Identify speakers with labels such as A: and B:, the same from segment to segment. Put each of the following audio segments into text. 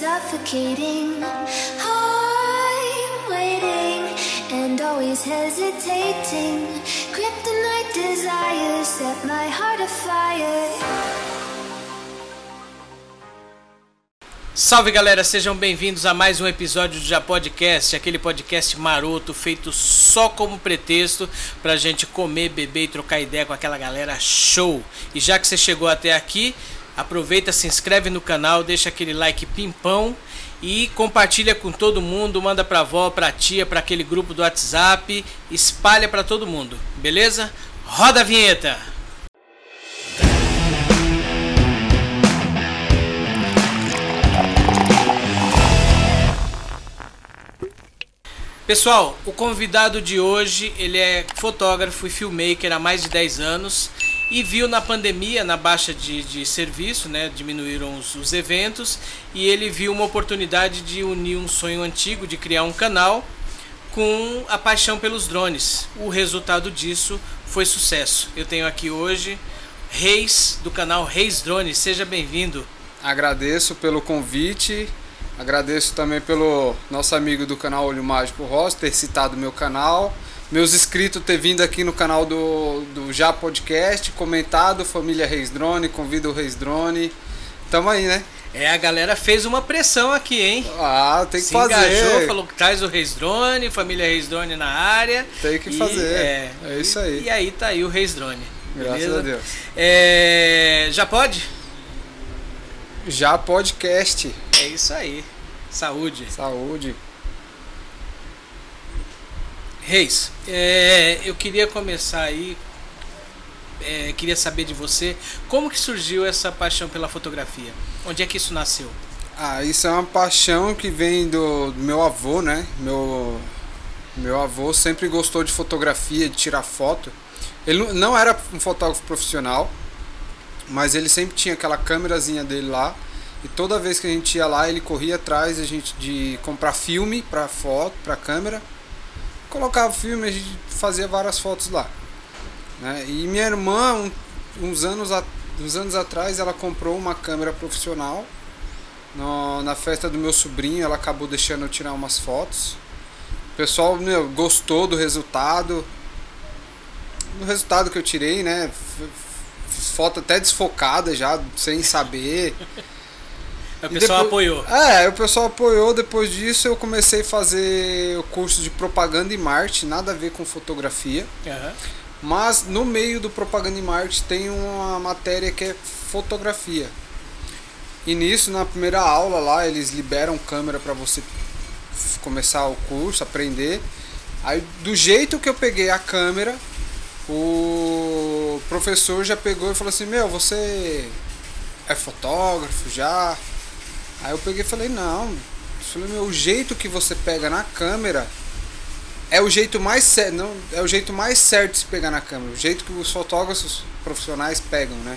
A: suffocating. I'm waiting and always hesitating. Kryptonite desires set my heart afire.
B: Salve galera, sejam bem-vindos a mais um episódio do Já Podcast, aquele podcast maroto feito só como pretexto pra gente comer, beber e trocar ideia com aquela galera show. E já que você chegou até aqui, aproveita, se inscreve no canal, deixa aquele like pimpão e compartilha com todo mundo, manda pra avó, pra tia, pra aquele grupo do WhatsApp, espalha pra todo mundo, beleza? Roda a vinheta! Pessoal, o convidado de hoje, ele é fotógrafo e filmmaker há mais de 10 anos e viu na pandemia, na baixa de, de serviço, né, diminuíram os, os eventos e ele viu uma oportunidade de unir um sonho antigo de criar um canal com a paixão pelos drones. O resultado disso foi sucesso. Eu tenho aqui hoje Reis do canal Reis Drones. Seja bem-vindo.
C: Agradeço pelo convite, agradeço também pelo nosso amigo do canal Olho Mágico Ross ter citado meu canal, meus inscritos ter vindo aqui no canal do, do Já Podcast, comentado Família Reis Drone, convida o Reis Drone. Tamo aí, né?
B: É, a galera fez uma pressão aqui, hein?
C: Ah, tem que
B: Se
C: fazer.
B: engajou, falou que traz o Reis Drone, família Reis Drone na área.
C: Tem que
B: E,
C: fazer.
B: É,
C: É isso aí.
B: E, e aí tá aí o Reis Drone.
C: Graças
B: beleza?
C: a Deus.
B: É, já pode?
C: Já Podcast.
B: É isso aí. Saúde.
C: Saúde.
B: Reis, é, eu queria começar aí. é, queria saber de você como que surgiu essa paixão pela fotografia. Onde é que isso nasceu?
C: Ah, isso é uma paixão que vem do, do meu avô, né? Meu, meu avô sempre gostou de fotografia, de tirar foto. Ele não- era um fotógrafo profissional, mas ele sempre tinha aquela câmerazinha dele lá. E toda vez que a gente ia lá, ele corria atrás a gente de comprar filme para foto, para câmera. Colocava filme, a gente fazia várias fotos lá. Né? E minha irmã, um- uns, anos a- uns anos atrás, ela comprou uma câmera profissional no- na festa do meu sobrinho, ela acabou deixando eu tirar umas fotos. O pessoal meu, gostou do resultado. Do resultado que eu tirei, né? Foto até desfocada já, sem saber.
B: O pessoal
C: depois-
B: apoiou.
C: É, o pessoal apoiou. Depois disso, eu comecei a fazer o curso de propaganda e marketing, nada a ver com fotografia.
B: Aham.
C: Mas no meio do propaganda e marketing tem uma matéria que é fotografia. E nisso, na primeira aula lá, eles liberam câmera para você começar o curso, aprender. Aí, do jeito que eu peguei a câmera, o professor já pegou e falou assim: Meu, você é fotógrafo já? Aí eu peguei e falei: Não. Falei: Meu, o jeito que você pega na câmera é o jeito mais certo, não, é o jeito mais certo de se pegar na câmera, o jeito que os fotógrafos profissionais pegam, né?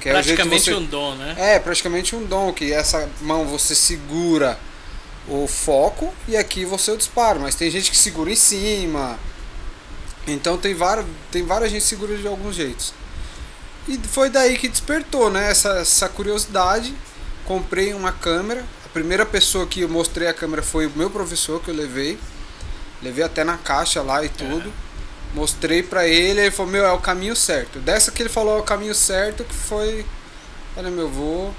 C: Que é o jeito que
B: Praticamente
C: você-
B: um dom, né?
C: É, praticamente um dom, que essa mão você segura o foco e aqui você o disparo, mas tem gente que segura em cima. Então tem várias, tem várias gente que segura de alguns jeitos. E foi daí que despertou, né, essa, essa curiosidade. Comprei uma câmera. A primeira pessoa que eu mostrei a câmera foi o meu professor que eu levei. Levei até na caixa lá e tudo. Mostrei pra ele, ele falou, meu, é o caminho certo. Dessa que ele falou é o caminho certo, que foi. Falei, meu, vou.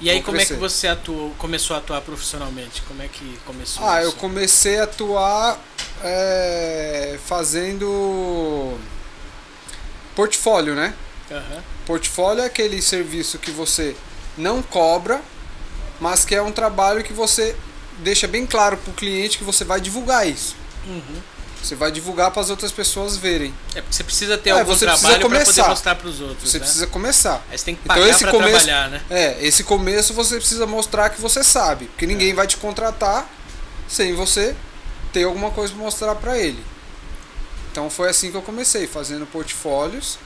B: E aí
C: Vou
B: como é que
C: crescer.
B: você atuou, começou a atuar profissionalmente? Como é que começou
C: Ah, eu
B: isso?
C: comecei a atuar é, fazendo portfólio, né?
B: Aham.
C: Portfólio é aquele serviço que você não cobra, mas que é um trabalho que você deixa bem claro pro cliente que você vai divulgar isso.
B: Uhum.
C: Você vai divulgar para as outras pessoas verem.
B: É porque você precisa ter
C: É,
B: algum
C: você
B: trabalho para poder mostrar para os outros,
C: Você
B: né?
C: precisa começar.
B: Aí você tem que
C: Então,
B: pagar
C: esse
B: para
C: começo-
B: trabalhar, né?
C: É, esse começo você precisa mostrar que você sabe, porque ninguém vai te contratar sem você ter alguma coisa para mostrar para ele. Então foi assim que eu comecei, fazendo portfólios,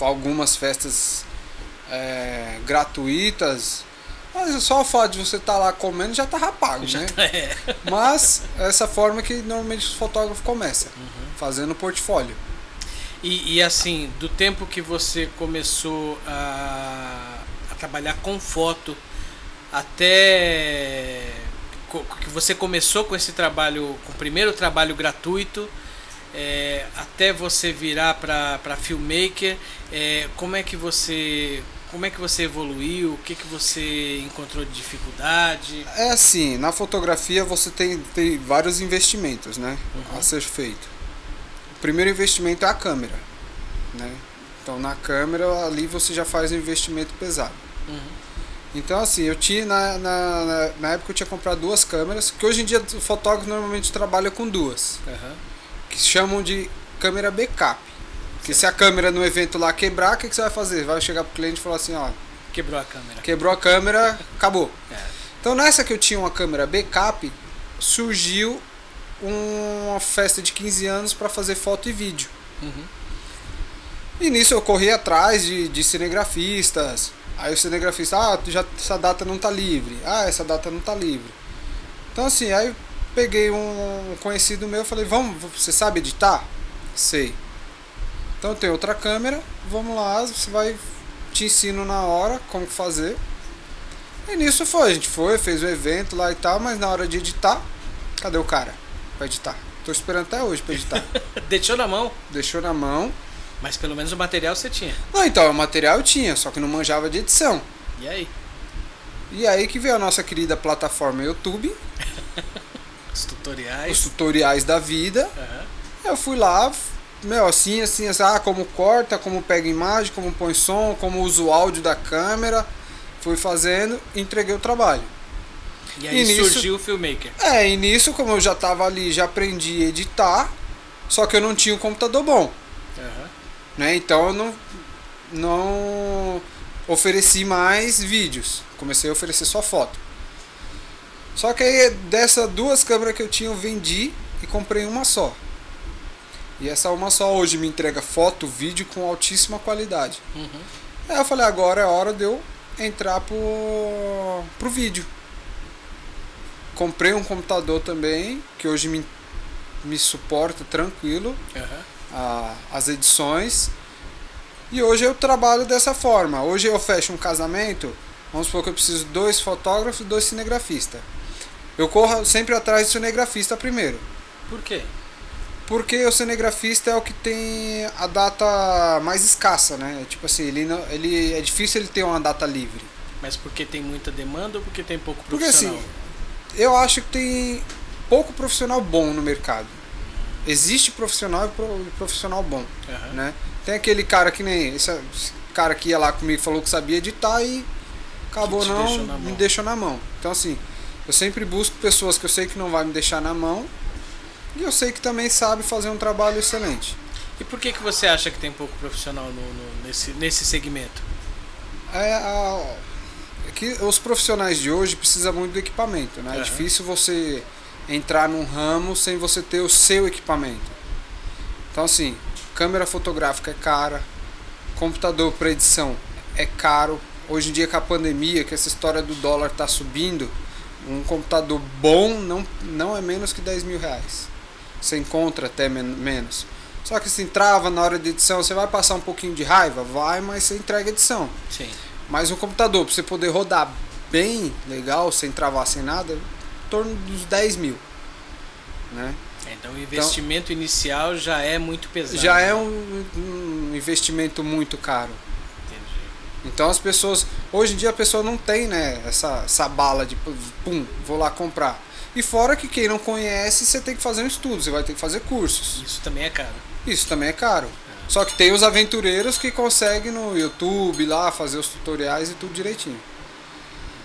C: algumas festas é, gratuitas. Mas só o fato de você estar lá comendo já tá pago, né?
B: É.
C: Mas essa forma que normalmente os fotógrafos começam, fazendo portfólio.
B: E, e, assim, do tempo que você começou a, a trabalhar com foto até que você começou com esse trabalho, com o primeiro trabalho gratuito, é, até você virar para filmmaker, é, como é que você como é que você evoluiu? O que que você encontrou de dificuldade?
C: É assim, na fotografia você tem, tem vários investimentos, né?
B: Uhum.
C: A ser feito. O primeiro investimento é a câmera, né? Então na câmera ali você já faz um investimento pesado.
B: Uhum.
C: Então assim, eu tinha na, na, na, na época eu tinha comprado duas câmeras, que hoje em dia o fotógrafo normalmente trabalha com duas,
B: Aham.
C: que chamam de câmera backup. Porque se a câmera no evento lá quebrar, o que, que você vai fazer? Vai chegar pro cliente e falar assim, ó,
B: Quebrou a câmera.
C: quebrou a câmera, acabou.
B: É.
C: Então nessa que eu tinha uma câmera backup, surgiu uma festa de 15 anos para fazer foto e vídeo.
B: Uhum.
C: E nisso eu corri atrás de, de cinegrafistas. Aí o cinegrafista, ah, já, essa data não tá livre. Ah, essa data não tá livre. Então assim, aí eu peguei um conhecido meu e falei, vamos, você sabe editar? Sei. Então tem outra câmera, vamos lá, você vai, te ensino na hora como fazer. E nisso foi, a gente foi, fez o evento lá e tal, mas na hora de editar, cadê o cara pra editar? Tô esperando até hoje pra editar.
B: Deixou na mão,
C: Deixou na mão.
B: mas pelo menos o material você tinha.
C: Não, então, o material eu tinha, só que não manjava de edição.
B: E aí?
C: E aí que veio a nossa querida plataforma YouTube,
B: Os
C: os
B: tutoriais.
C: tutoriais da vida.
B: Aham.
C: Eu fui lá, meu, assim, assim, assim, ah, como corta, como pega imagem, como põe som, como usa o áudio da câmera. Fui fazendo, entreguei o trabalho.
B: E aí
C: E nisso-
B: surgiu o filmmaker.
C: É, e nisso, como eu já tava ali, já aprendi a editar, só que eu não tinha um computador bom.
B: Aham.
C: né? Então eu não, não ofereci mais vídeos. Comecei a oferecer só foto. Só que aí dessas duas câmeras que eu tinha, eu vendi e comprei uma só. E essa uma só hoje me entrega foto, vídeo com altíssima qualidade.
B: Uhum.
C: Aí eu falei, agora é hora de eu entrar pro, pro vídeo. Comprei um computador também, que hoje me, me suporta tranquilo
B: Aham.
C: a- as edições. E hoje eu trabalho dessa forma. Hoje eu fecho um casamento, vamos supor que eu preciso de dois fotógrafos e dois cinegrafistas. Eu corro sempre atrás do cinegrafista primeiro.
B: Por quê?
C: Porque o cinegrafista é o que tem a data mais escassa, né? Tipo assim, ele, não, ele é difícil ele ter uma data livre.
B: Mas porque tem muita demanda ou porque tem pouco
C: Porque
B: profissional?
C: assim, eu acho que tem pouco profissional bom no mercado. Existe profissional e pro- profissional bom.
B: Aham.
C: né? Tem aquele cara que nem esse, cara que ia lá comigo falou que sabia editar e acabou não
B: deixou
C: me deixou na mão. Então assim, eu sempre busco pessoas que eu sei que não vai me deixar na mão e eu sei que também sabe fazer um trabalho excelente.
B: E por que, que você acha que tem pouco profissional no, no- nesse, nesse segmento?
C: É, a- é que os profissionais de hoje precisam muito do equipamento, né? É
B: Aham.
C: difícil você entrar num ramo sem você ter o seu equipamento. Então assim, câmera fotográfica é cara, computador para edição é caro. Hoje em dia com a pandemia, que essa história do dólar tá subindo, um computador bom não, não é menos que 10 mil reais. Você encontra até men menos. Só que se trava na hora de edição, você vai passar um pouquinho de raiva? Vai, mas você entrega a edição.
B: Sim.
C: Mas um computador, para você poder rodar bem, legal, sem travar, sem nada, em torno dos 10 mil. Né?
B: Então o investimento inicial já é muito pesado.
C: Já é um, um investimento muito caro.
B: Entendi.
C: Então as pessoas. Hoje em dia a pessoa não tem né, essa, essa bala de pum, vou lá comprar. E fora que quem não conhece, você tem que fazer um estudo, você vai ter que fazer cursos.
B: Isso também é caro.
C: Isso também é caro. Só que tem os aventureiros que conseguem no YouTube lá fazer os tutoriais e tudo direitinho.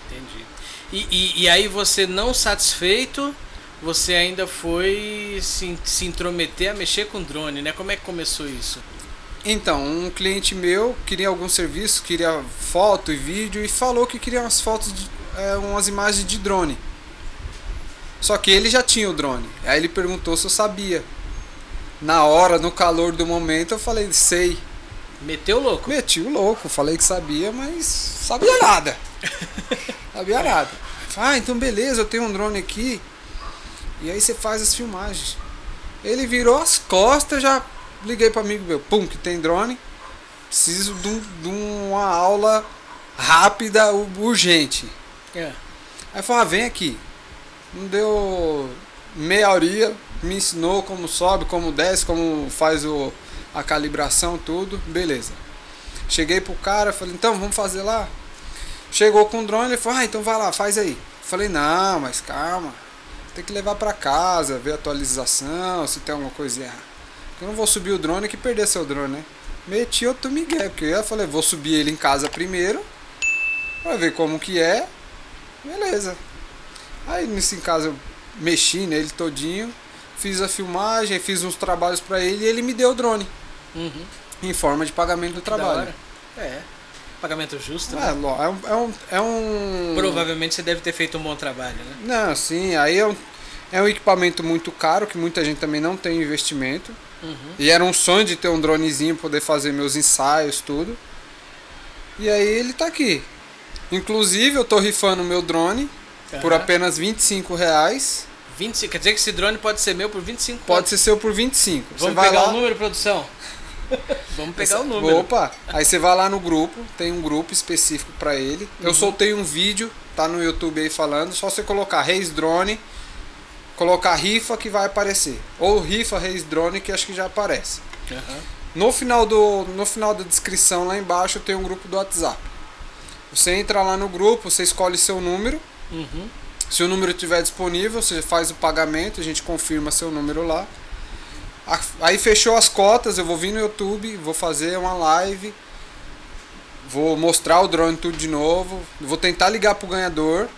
B: Entendi. E, e, e aí você não satisfeito, você ainda foi se, se intrometer a mexer com drone, né? Como é que começou isso?
C: Então, um cliente meu queria algum serviço, queria foto e vídeo e falou que queria umas fotos, de, é, umas imagens de drone. Só que ele já tinha o drone. Aí ele perguntou se eu sabia. Na hora, no calor do momento, eu falei, sei.
B: Meteu louco?
C: Meti o louco, falei que sabia, mas sabia nada. sabia nada. Ah, então beleza, eu tenho um drone aqui. E aí você faz as filmagens. Ele virou as costas, já liguei para amigo meu, pum, que tem drone. Preciso de, um- de uma aula rápida, urgente.
B: É.
C: Aí falou, ah, vem aqui. Não deu meia horinha, me ensinou como sobe, como desce, como faz o, a calibração, tudo. Beleza. Cheguei pro cara, falei, então vamos fazer lá. Chegou com o drone, ele falou, ah, então vai lá, faz aí. Falei, não, mas calma. Tem que levar pra casa, ver a atualização, se tem alguma coisa errada. Eu não vou subir o drone que perder seu drone, né? Meti outro migué, porque eu falei, vou subir ele em casa primeiro, pra ver como que é. Beleza. Aí nisso em casa eu mexi nele todinho, fiz a filmagem, fiz uns trabalhos pra ele e ele me deu o drone.
B: Uhum.
C: Em forma de pagamento do trabalho.
B: É. Pagamento justo,
C: É,
B: né?
C: é um, é um, é um-
B: Provavelmente você deve ter feito um bom trabalho, né?
C: Não, sim, aí é um, é um equipamento muito caro que muita gente também não tem investimento.
B: Uhum.
C: E era um sonho de ter um dronezinho, poder fazer meus ensaios, tudo. E aí ele tá aqui. Inclusive eu tô rifando o meu drone por
B: Aham.
C: apenas 25 reais.
B: 25, quer dizer que esse drone pode ser meu por 25
C: Pode ser seu por 25. Você
B: Vamos
C: vai
B: pegar
C: lá,
B: o número, produção? Vamos pegar o número.
C: Opa, aí você vai lá no grupo, tem um grupo específico pra ele.
B: Uhum.
C: Eu soltei um vídeo, tá no YouTube aí falando, só você colocar Reis Drone, colocar rifa que vai aparecer. Ou rifa Reis Drone que acho que já aparece.
B: Aham.
C: No final do no final da descrição lá embaixo tem um grupo do WhatsApp. Você entra lá no grupo, você escolhe seu número.
B: Uhum.
C: Se o número estiver disponível, você faz o pagamento, a gente confirma seu número lá. Aí fechou as cotas, eu vou vir no YouTube, vou fazer uma live, vou mostrar o drone tudo de novo, vou tentar ligar pro ganhador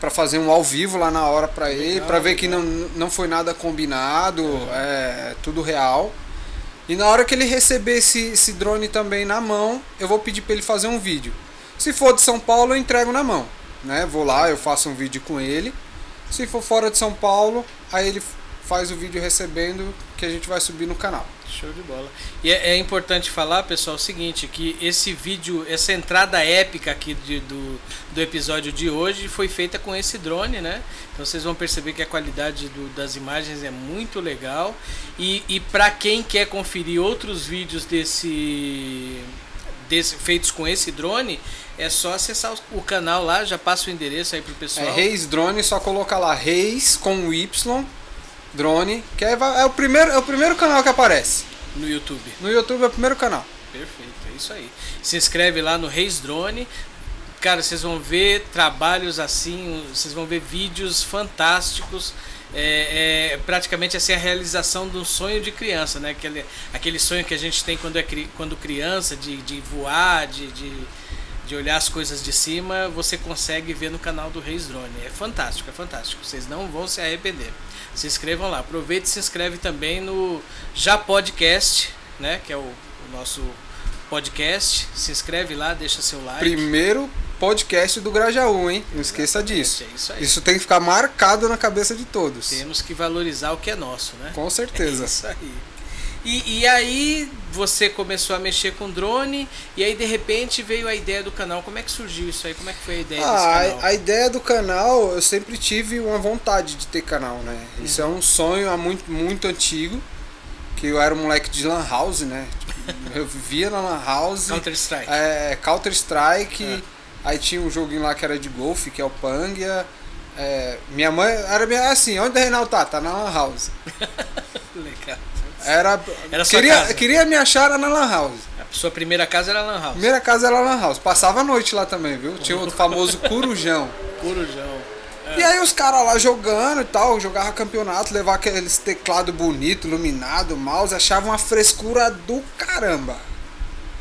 C: para fazer um ao vivo lá na hora para ele, para ver que
B: legal.
C: não, não foi nada combinado, é tudo real. E na hora que ele receber esse, esse drone também na mão, eu vou pedir para ele fazer um vídeo. Se for de São Paulo, eu entrego na mão. Né? Vou lá, eu faço um vídeo com ele. Se for fora de São Paulo, aí ele faz o vídeo recebendo que a gente vai subir no canal.
B: Show de bola. E é, é importante falar, pessoal, o seguinte, que esse vídeo, essa entrada épica aqui de- do, do episódio de hoje foi feita com esse drone, né? Então vocês vão perceber que a qualidade do- das imagens é muito legal. E, e para quem quer conferir outros vídeos desse, desse feitos com esse drone, é só acessar o, canal lá, já passa o endereço aí pro pessoal.
C: É Reis Drone, só colocar lá Reis com Y Drone, que é, é o primeiro é o primeiro canal que aparece.
B: no YouTube.
C: No YouTube é o primeiro canal.
B: Perfeito, é isso aí. Se inscreve lá no Reis Drone. Cara, vocês vão ver trabalhos assim, vocês vão ver vídeos fantásticos. É, é praticamente assim a realização de um sonho de criança, né? Aquele, aquele sonho que a gente tem quando é quando criança, de, de voar, de, de, de olhar as coisas de cima, você consegue ver no canal do Reis Drone. É fantástico, é fantástico. Vocês não vão se arrepender. Se inscrevam lá. Aproveite e se inscreve também no Já Podcast, né? Que é o, o nosso podcast. Se inscreve lá, deixa seu like.
C: Primeiro podcast do Grajaú, hein? Não esqueça
B: Exatamente,
C: disso.
B: É isso aí.
C: Isso tem que ficar marcado na cabeça de todos.
B: Temos que valorizar o que é nosso, né?
C: Com certeza.
B: É isso aí. E, e aí você começou a mexer com drone e aí de repente veio a ideia do canal. Como é que surgiu isso aí? Como é que foi a ideia desse
C: Ah,
B: canal?
C: a, a ideia do canal, eu sempre tive uma vontade de ter canal, né? Isso é um sonho há muito, muito antigo. Que eu era um moleque de Lan House, né? Eu vivia na Lan House.
B: Counter Strike.
C: É, Counter Strike.
B: É.
C: Aí tinha um joguinho lá que era de golfe, que é o Pangia. É, minha mãe era minha, assim, onde o Reinaldo tá? Tá na Lan House.
B: Legal.
C: Era,
B: Era
C: queria,
B: casa.
C: queria me achar na Lan House.
B: A sua primeira casa era Lan House.
C: Primeira casa era Lan House. Passava a noite lá também, viu? Tinha o famoso Curujão.
B: Corujão.
C: E aí os caras lá jogando e tal, jogava campeonato, levar aqueles teclado bonito, iluminado, mouse, achava uma frescura do caramba.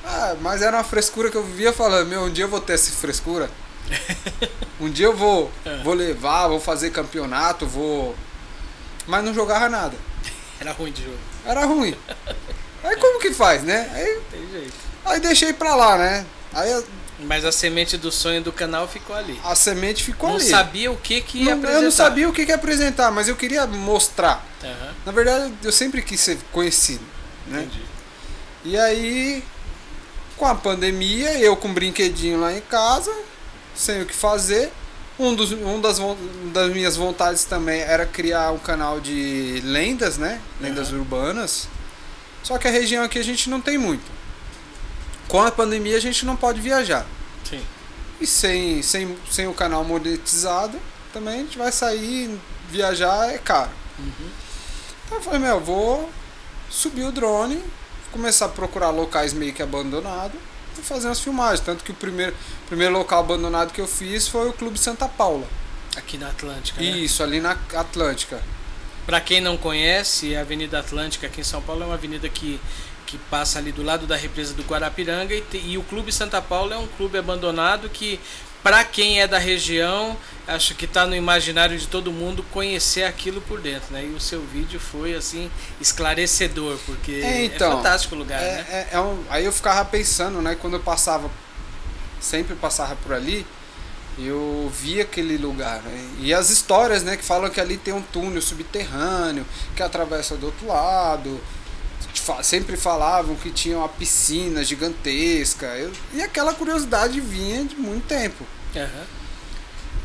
C: Ah, mas era uma frescura que eu vivia falando, meu, um dia eu vou ter essa frescura. Um dia eu vou, vou levar, vou fazer campeonato, vou. Mas não jogava nada.
B: Era ruim de jogo.
C: Era ruim. Aí como que faz, né? Aí,
B: Tem jeito.
C: aí deixei pra lá, né? Aí
B: Mas a semente do sonho do canal ficou ali.
C: a semente ficou
B: não
C: ali.
B: sabia o que que ia
C: Não-
B: apresentar.
C: eu não sabia o que, que ia apresentar, mas eu queria mostrar.
B: Aham,
C: Na verdade, eu sempre quis ser conhecido, né?
B: entendi.
C: E aí, com a pandemia, eu com um brinquedinho lá em casa, sem o que fazer. Um, dos, um das, das minhas vontades também era criar um canal de lendas, né? Lendas
B: Aham.
C: urbanas. Só que a região aqui a gente não tem muito. Com a pandemia a gente não pode viajar.
B: Sim.
C: e sem, sem, sem o canal monetizado, também a gente vai sair, viajar é caro. Então eu falei, meu, eu vou subir o drone, começar a procurar locais meio que abandonados e fazer umas filmagens. Tanto que o primeiro, primeiro local abandonado que eu fiz foi o Clube Santa Paula.
B: Aqui na Atlântica, né?
C: Isso, ali na Atlântica.
B: Pra quem não conhece, a Avenida Atlântica aqui em São Paulo é uma avenida que, que passa ali do lado da represa do Guarapiranga e, te- e o Clube Santa Paula é um clube abandonado que, pra quem é da região, acho que tá no imaginário de todo mundo conhecer aquilo por dentro, né? E o seu vídeo foi assim esclarecedor, porque
C: É, então,
B: é fantástico o lugar,
C: É,
B: né?
C: é- é um- aí eu ficava pensando, né, quando eu passava, sempre passava por ali, eu via aquele lugar. né, e as histórias, né, que falam que ali tem um túnel subterrâneo, que atravessa do outro lado. Sempre falavam que tinha uma piscina gigantesca. eu- e aquela curiosidade vinha de muito tempo.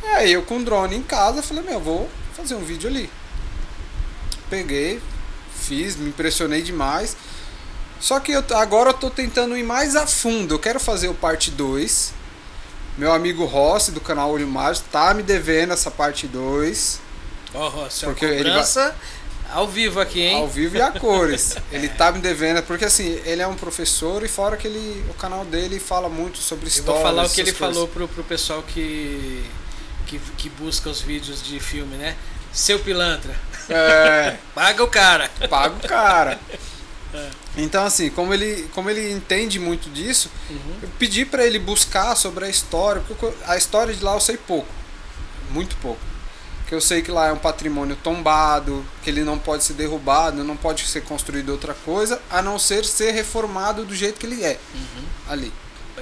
C: E aí eu com o drone em casa, falei, meu, vou fazer um vídeo ali. Peguei, fiz, me impressionei demais. Só que eu, agora eu tô tentando ir mais a fundo. Eu quero fazer o parte 2. Meu amigo Rossi, do canal Olho Mágico, tá me devendo essa parte 2.
B: Ó, Rossi, é
C: Porque ele vai-
B: ao vivo aqui, hein?
C: Ao vivo e a cores. Ele tá me devendo, porque assim, ele é um professor e fora que ele, o canal dele fala muito sobre história.
B: vou falar o que ele falou pro, pro pessoal que, que, que busca os vídeos de filme, né? Seu pilantra,
C: É.
B: paga o cara.
C: paga o cara. Então assim, como ele, como ele entende muito disso, eu pedi pra ele buscar sobre a história, porque a história de lá eu sei pouco, muito pouco. Que eu sei que lá é um patrimônio tombado, que ele não pode ser derrubado, não pode ser construído outra coisa, a não ser ser reformado do jeito que ele é ali.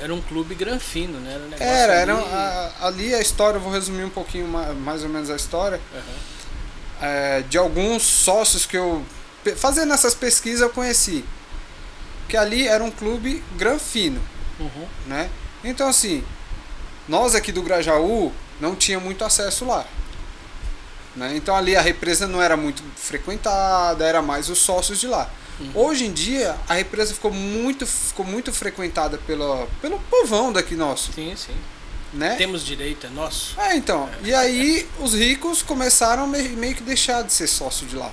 B: Era um clube granfino, né? Era, um
C: Era, era
B: ali-
C: a- ali a história, eu vou resumir um pouquinho ma- mais ou menos a história.
B: Aham.
C: é, de alguns sócios que eu fazendo essas pesquisas eu conheci que ali era um clube granfino,
B: Uhum.
C: né? Então assim, nós aqui do Grajaú não tinha muito acesso lá. Né? Então ali a represa não era muito frequentada, era mais os sócios de lá. Hoje em dia a represa ficou muito, ficou muito frequentada pelo, pelo povão daqui nosso,
B: Sim, sim.
C: né?
B: Temos direito, é nosso.
C: É, então. E aí os ricos começaram me- meio que deixar de ser sócio de lá.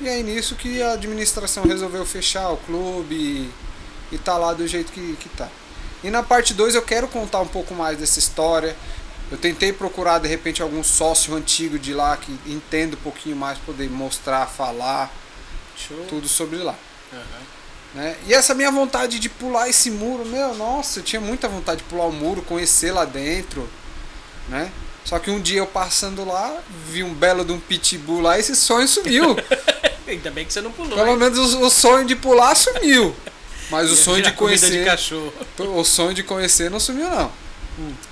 C: E aí nisso que a administração resolveu fechar o clube e, e tá lá do jeito que, que tá. E na parte 2 eu quero contar um pouco mais dessa história. Eu tentei procurar de repente algum sócio antigo de lá que entenda um pouquinho mais, poder mostrar, falar
B: Show.
C: tudo sobre lá.
B: Aham.
C: Né? E essa minha vontade de pular esse muro, meu, nossa, eu tinha muita vontade de pular o muro, conhecer lá dentro, né? Só que um dia eu passando lá, vi um belo de um pitbull lá e esse sonho sumiu.
B: Ainda bem que você não pulou.
C: Pelo
B: hein?
C: menos o, o sonho de pular sumiu. Mas o sonho de conhecer,
B: de cachorro.
C: o sonho de conhecer não sumiu não.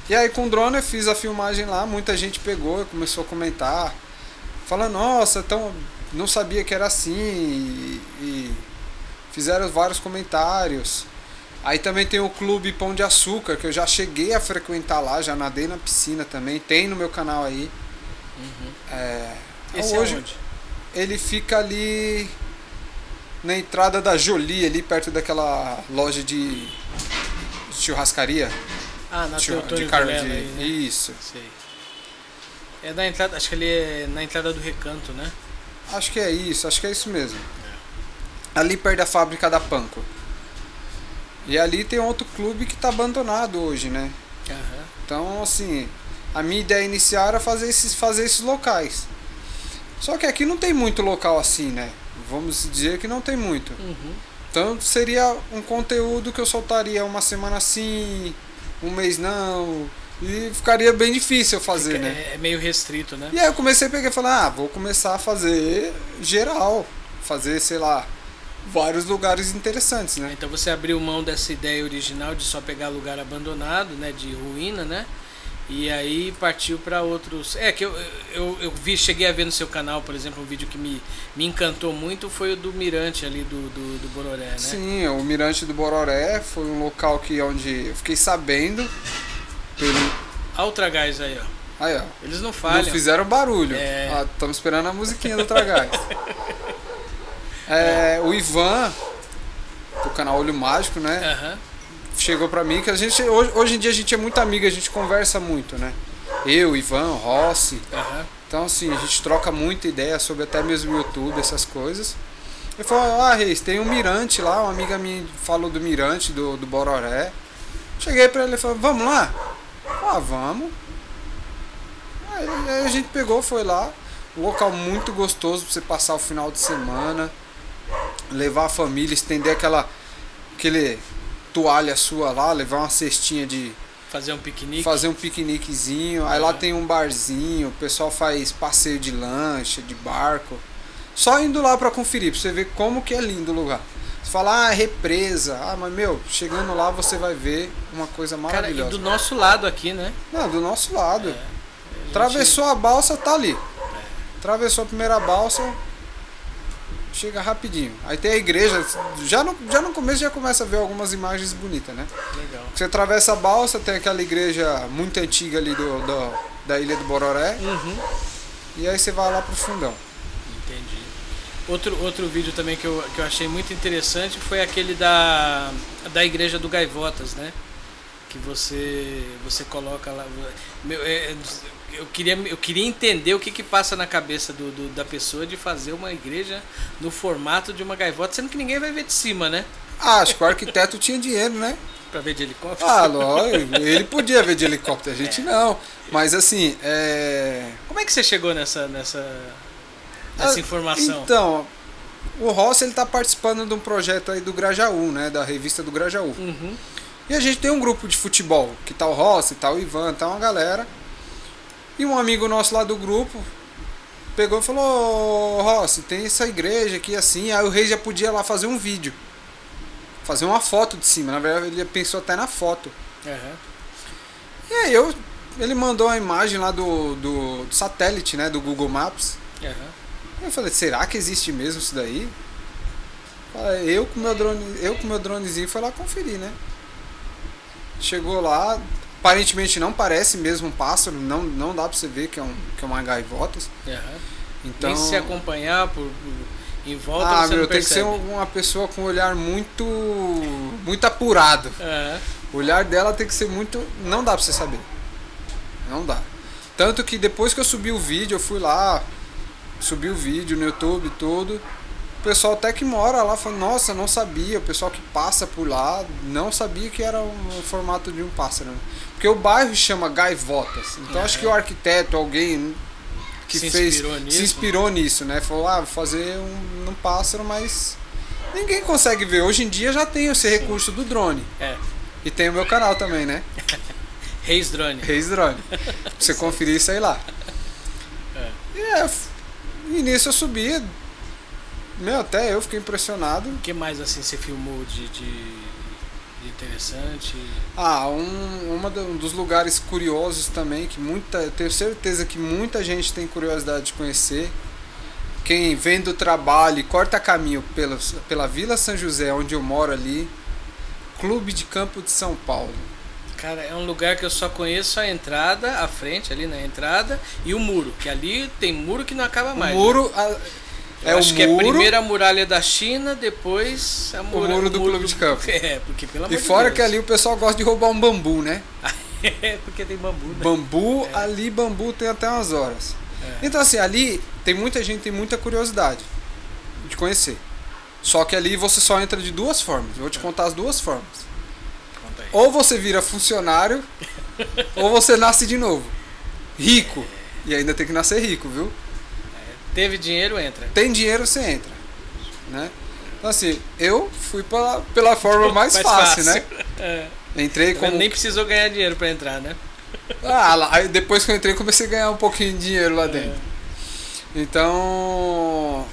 C: E aí com o drone eu fiz a filmagem lá, muita gente pegou e começou a comentar, falando, nossa, tão, não sabia que era assim e, e fizeram vários comentários. Aí também tem o Clube Pão de Açúcar, que eu já cheguei a frequentar lá, já nadei na piscina também, tem no meu canal aí. É,
B: Esse
C: hoje
B: é onde?
C: ele fica ali na entrada da Jolie, ali perto daquela loja de churrascaria.
B: Ah, na Teotônio
C: de
B: Vilela
C: de-
B: aí, né?
C: Isso.
B: Sei. É na entrada, acho que ele é na entrada do recanto, né?
C: Acho que é isso, acho que é isso mesmo. Ali perto da fábrica da Panko. E ali tem outro clube que está abandonado hoje, né?
B: Aham.
C: Então, assim, a minha ideia inicial era fazer esses, fazer esses locais. Só que aqui não tem muito local assim, né? Vamos dizer que não tem muito.
B: Uhum.
C: Então seria um conteúdo que eu soltaria uma semana assim, um mês não. E ficaria bem difícil eu fazer,
B: Fica-
C: né?
B: é, é meio restrito, né?
C: E aí eu comecei a pegar e falar, ah, vou começar a fazer geral. Fazer, sei lá, vários lugares interessantes, né?
B: Então você abriu mão dessa ideia original de só pegar lugar abandonado, né, de ruína, né? E aí partiu para outros. É que eu, eu, eu vi, cheguei a ver no seu canal, por exemplo, um vídeo que me, me encantou muito foi o do Mirante ali do, do, do Bororé, né?
C: Sim, o Mirante do Bororé foi um local que onde eu fiquei sabendo pelo.
B: Olha o Tragás aí, ó.
C: Aí, ó.
B: Eles não
C: Não
B: falham.
C: fizeram barulho.
B: É.
C: Estamos esperando a musiquinha do Tragás. é, o Ivan, do canal Olho Mágico, né?
B: Aham.
C: Chegou pra mim que a gente hoje, hoje em dia a gente é muito amigo, a gente conversa muito, né? Eu, Ivan, Rossi.
B: Aham.
C: Então assim, a gente troca muita ideia sobre até mesmo o YouTube, essas coisas. Ele falou, ah Reis, tem um mirante lá, uma amiga minha falou do mirante, do, do Bororé. Cheguei pra ele e falei, vamos lá? Ah, vamos. Aí, aí a gente pegou, foi lá. Um local muito gostoso pra você passar o final de semana. Levar a família, estender aquela. aquele toalha sua lá, levar uma cestinha de.
B: Fazer um piquenique.
C: fazer um piqueniquezinho. Aí lá
B: Aham.
C: tem um barzinho, o pessoal faz passeio de lancha, de barco. Só indo lá pra conferir, pra você ver como que é lindo o lugar. Você fala, ah, é represa. Ah, mas meu, chegando lá você vai ver uma coisa
B: Cara, e
C: maravilhosa.
B: do nosso lado aqui, né?
C: Não, do nosso lado.
B: É, a gente-
C: Atravessou a balsa, tá ali. Atravessou a primeira balsa, chega rapidinho. Aí tem a igreja, já no, já no começo já começa a ver algumas imagens bonitas, né?
B: Legal.
C: Você atravessa a balsa, tem aquela igreja muito antiga ali do, do- da ilha do Bororé,
B: Uhum.
C: e aí você vai lá pro fundão.
B: Entendi. Outro, outro vídeo também que eu, que eu achei muito interessante foi aquele da, da igreja do Gaivotas, né? Que você você coloca lá. Meu, é, eu, queria, eu queria entender o que, que passa na cabeça do, do- da pessoa de fazer uma igreja no formato de uma gaivota, sendo que ninguém vai ver de cima, né?
C: Ah, acho que o arquiteto tinha dinheiro, né?
B: Pra ver de helicóptero.
C: Ah, lógico, ele podia ver de helicóptero, a gente não. Mas assim, é.
B: Como é que você chegou nessa, nessa, nessa
C: Ah,
B: informação?
C: Então, o Rossi ele tá participando de um projeto aí do Grajaú, né? Da revista do Grajaú.
B: Uhum.
C: E a gente tem um grupo de futebol, que tá o Rossi, tá o Ivan, tá uma galera. E um amigo nosso lá do grupo pegou e falou, "Ô, Rossi, tem essa igreja aqui assim, aí o rei já podia lá fazer um vídeo. Fazer uma foto de cima, na verdade ele pensou até na foto.
B: Aham.
C: E aí eu, ele mandou a imagem lá do, do, do satélite, né, do Google Maps.
B: Aham.
C: Eu falei, será que existe mesmo isso daí? Eu com meu drone, eu com meu dronezinho fui lá conferir, né? Chegou lá, aparentemente não parece mesmo um pássaro, não, não dá pra você ver que é, um, que é uma gaivotas.
B: Aham.
C: Então,
B: Nem se acompanhar por, por- em volta
C: ah,
B: você
C: meu, tem que ser uma pessoa com um olhar muito muito apurado.
B: Aham.
C: O olhar dela tem que ser muito, não dá pra você saber. Não dá. Tanto que depois que eu subi o vídeo, eu fui lá, subi o vídeo no YouTube tudo. O pessoal até que mora lá falou, nossa, não sabia. O pessoal que passa por lá não sabia que era um formato de um pássaro. né? Porque o bairro chama Gaivotas. Então
B: É.
C: acho que o arquiteto, alguém que
B: Se
C: fez.
B: inspirou nisso.
C: Se inspirou nisso, né? Falou, ah, vou fazer um, um pássaro, mas ninguém consegue ver. Hoje em dia já tem esse recurso do drone.
B: É.
C: E tem o meu canal também, né?
B: Reis Drone.
C: Reis Drone. Pra você conferir isso aí lá.
B: É.
C: E, é, e nisso eu subi. Meu, até eu fiquei impressionado.
B: O que mais assim você filmou de, de, interessante?
C: Ah, um, uma do- um dos lugares curiosos também, que muita. Eu tenho certeza que muita gente tem curiosidade de conhecer. Quem vem do trabalho e corta caminho pela, pela Vila São José, onde eu moro ali. Clube de Campo de São Paulo.
B: Cara, é um lugar que eu só conheço a entrada, a frente ali na entrada e o muro, que ali tem muro que não acaba
C: O
B: mais.
C: muro. a-
B: né?
C: É o
B: acho que é
C: muro.
B: primeiro a muralha da China, depois a mura-
C: muro do clube de campo.
B: É, porque pelo amor
C: E
B: de
C: fora
B: Deus.
C: que ali o pessoal gosta de roubar um bambu, né?
B: é, porque tem bambu, né?
C: Bambu, ali bambu tem até umas horas.
B: É.
C: Então assim, ali tem muita gente tem muita curiosidade de conhecer. Só que ali você só entra de duas formas. Eu vou te contar as duas formas.
B: Conta aí.
C: Ou você vira funcionário, ou você nasce de novo. Rico. E ainda tem que nascer rico, viu?
B: Teve dinheiro, entra.
C: Tem dinheiro, você entra. Né? Então assim, eu fui pela, pela forma mais,
B: Mais
C: fácil,
B: fácil.
C: né?
B: É.
C: Entrei
B: Tá vendo?
C: como
B: Nem precisou ganhar dinheiro pra entrar, né?
C: Ah, lá, aí depois que eu entrei, comecei a ganhar um pouquinho de dinheiro lá dentro. Então,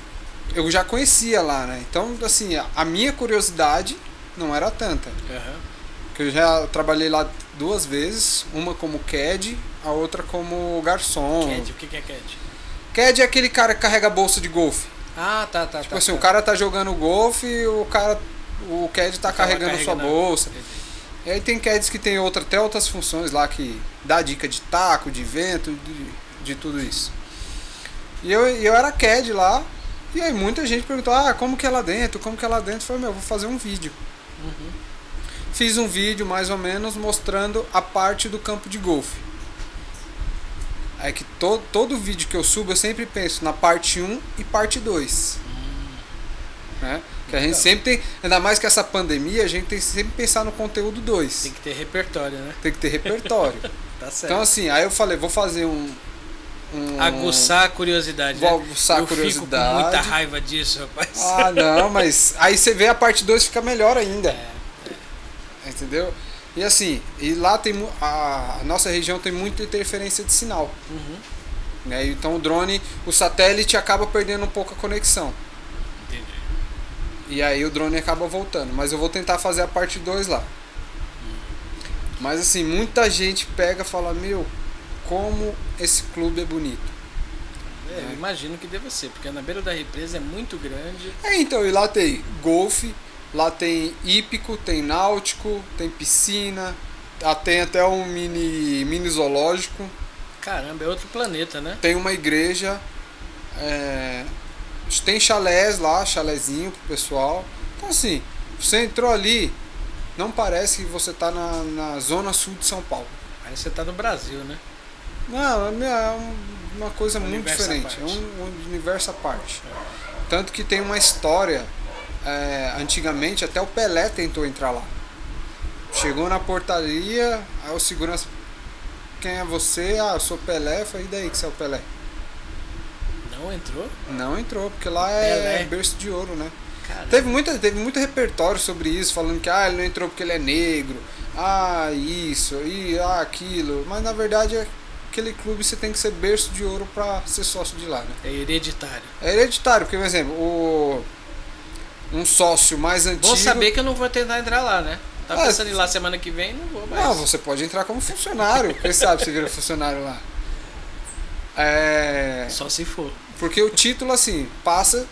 C: eu já conhecia lá, né? Então, assim, a- minha curiosidade não era tanta.
B: Aham.
C: Porque eu já trabalhei lá duas vezes, uma como CAD, a outra como garçom.
B: Cad, o que que é Cad?
C: CAD é aquele cara que carrega bolsa de golfe.
B: Ah, tá, tá,
C: Tipo
B: tá.
C: assim,
B: tá.
C: o cara tá jogando golfe e o cara. O CAD tá carregando sua
B: carregando a-
C: bolsa. E aí tem CADs que tem outra, até outras funções lá que dá dica de taco, de vento, de, de tudo isso. E eu, eu era CAD lá, e aí muita gente perguntou, ah, como que é lá dentro? Como que é lá dentro? Eu falei, meu, eu vou fazer um vídeo.
B: Uhum.
C: fiz um vídeo mais ou menos mostrando a parte do campo de golfe. É que todo, todo vídeo que eu subo eu sempre penso na parte 1 e parte 2. Né? Que a gente sempre tem, ainda mais que essa pandemia, a gente tem que sempre pensar no conteúdo 2.
B: Tem que ter repertório, né?
C: Tem que ter repertório.
B: Tá certo.
C: então assim, aí eu falei, vou fazer um. um
B: Aguçar a curiosidade.
C: Vou
B: né?
C: aguçar a
B: Eu fico com
C: curiosidade.
B: muita raiva disso, rapaz.
C: Ah, não, mas aí você vê a parte 2 fica melhor ainda.
B: É,
C: Entendeu? E assim, e lá tem a, a nossa região tem muita interferência de sinal.
B: Uhum.
C: Né? Então o drone, o satélite acaba perdendo um pouco a conexão.
B: Entendi.
C: E aí o drone acaba voltando. Mas eu vou tentar fazer a parte 2 lá. Mas assim, muita gente pega e fala, meu, como esse clube é bonito.
B: É, eu imagino que deva ser, porque na beira da represa é muito grande.
C: É, então, e lá tem golfe, lá tem hípico, tem náutico, tem piscina, ah, tem até um mini, mini zoológico,
B: Caramba, é outro planeta, né?
C: tem uma igreja, é, tem chalés lá, chalézinho pro pessoal. Então assim, você entrou ali, não parece que você tá na, na zona sul de São Paulo.
B: Aí você tá no Brasil, né?
C: Não, é um- uma coisa muito
B: universo à
C: diferente, é um, um universo à parte. Tanto que tem uma história, é, antigamente até o Pelé tentou entrar lá. Chegou na portaria, aí o segurança, quem é você? Ah, eu sou Pelé, falei, e daí que você é o Pelé?
B: Não entrou?
C: Não entrou, porque lá é
B: Pelé.
C: berço de ouro, né?
B: Caramba.
C: Teve, muita, teve muito repertório sobre isso, falando que ah, ele não entrou porque ele é negro, ah, isso, e ah, aquilo. Mas na verdade, é aquele clube você tem que ser berço de ouro pra ser sócio de lá, né?
B: É hereditário.
C: É hereditário, porque, por exemplo, o, um sócio mais antigo.
B: Bom saber que eu não vou tentar entrar lá, né? Tá
C: Ah,
B: pensando em ir lá semana que vem, não vou mais.
C: Não, você pode entrar como funcionário. Quem sabe você vira funcionário lá. É.
B: Só se for.
C: Porque o título, assim, passa.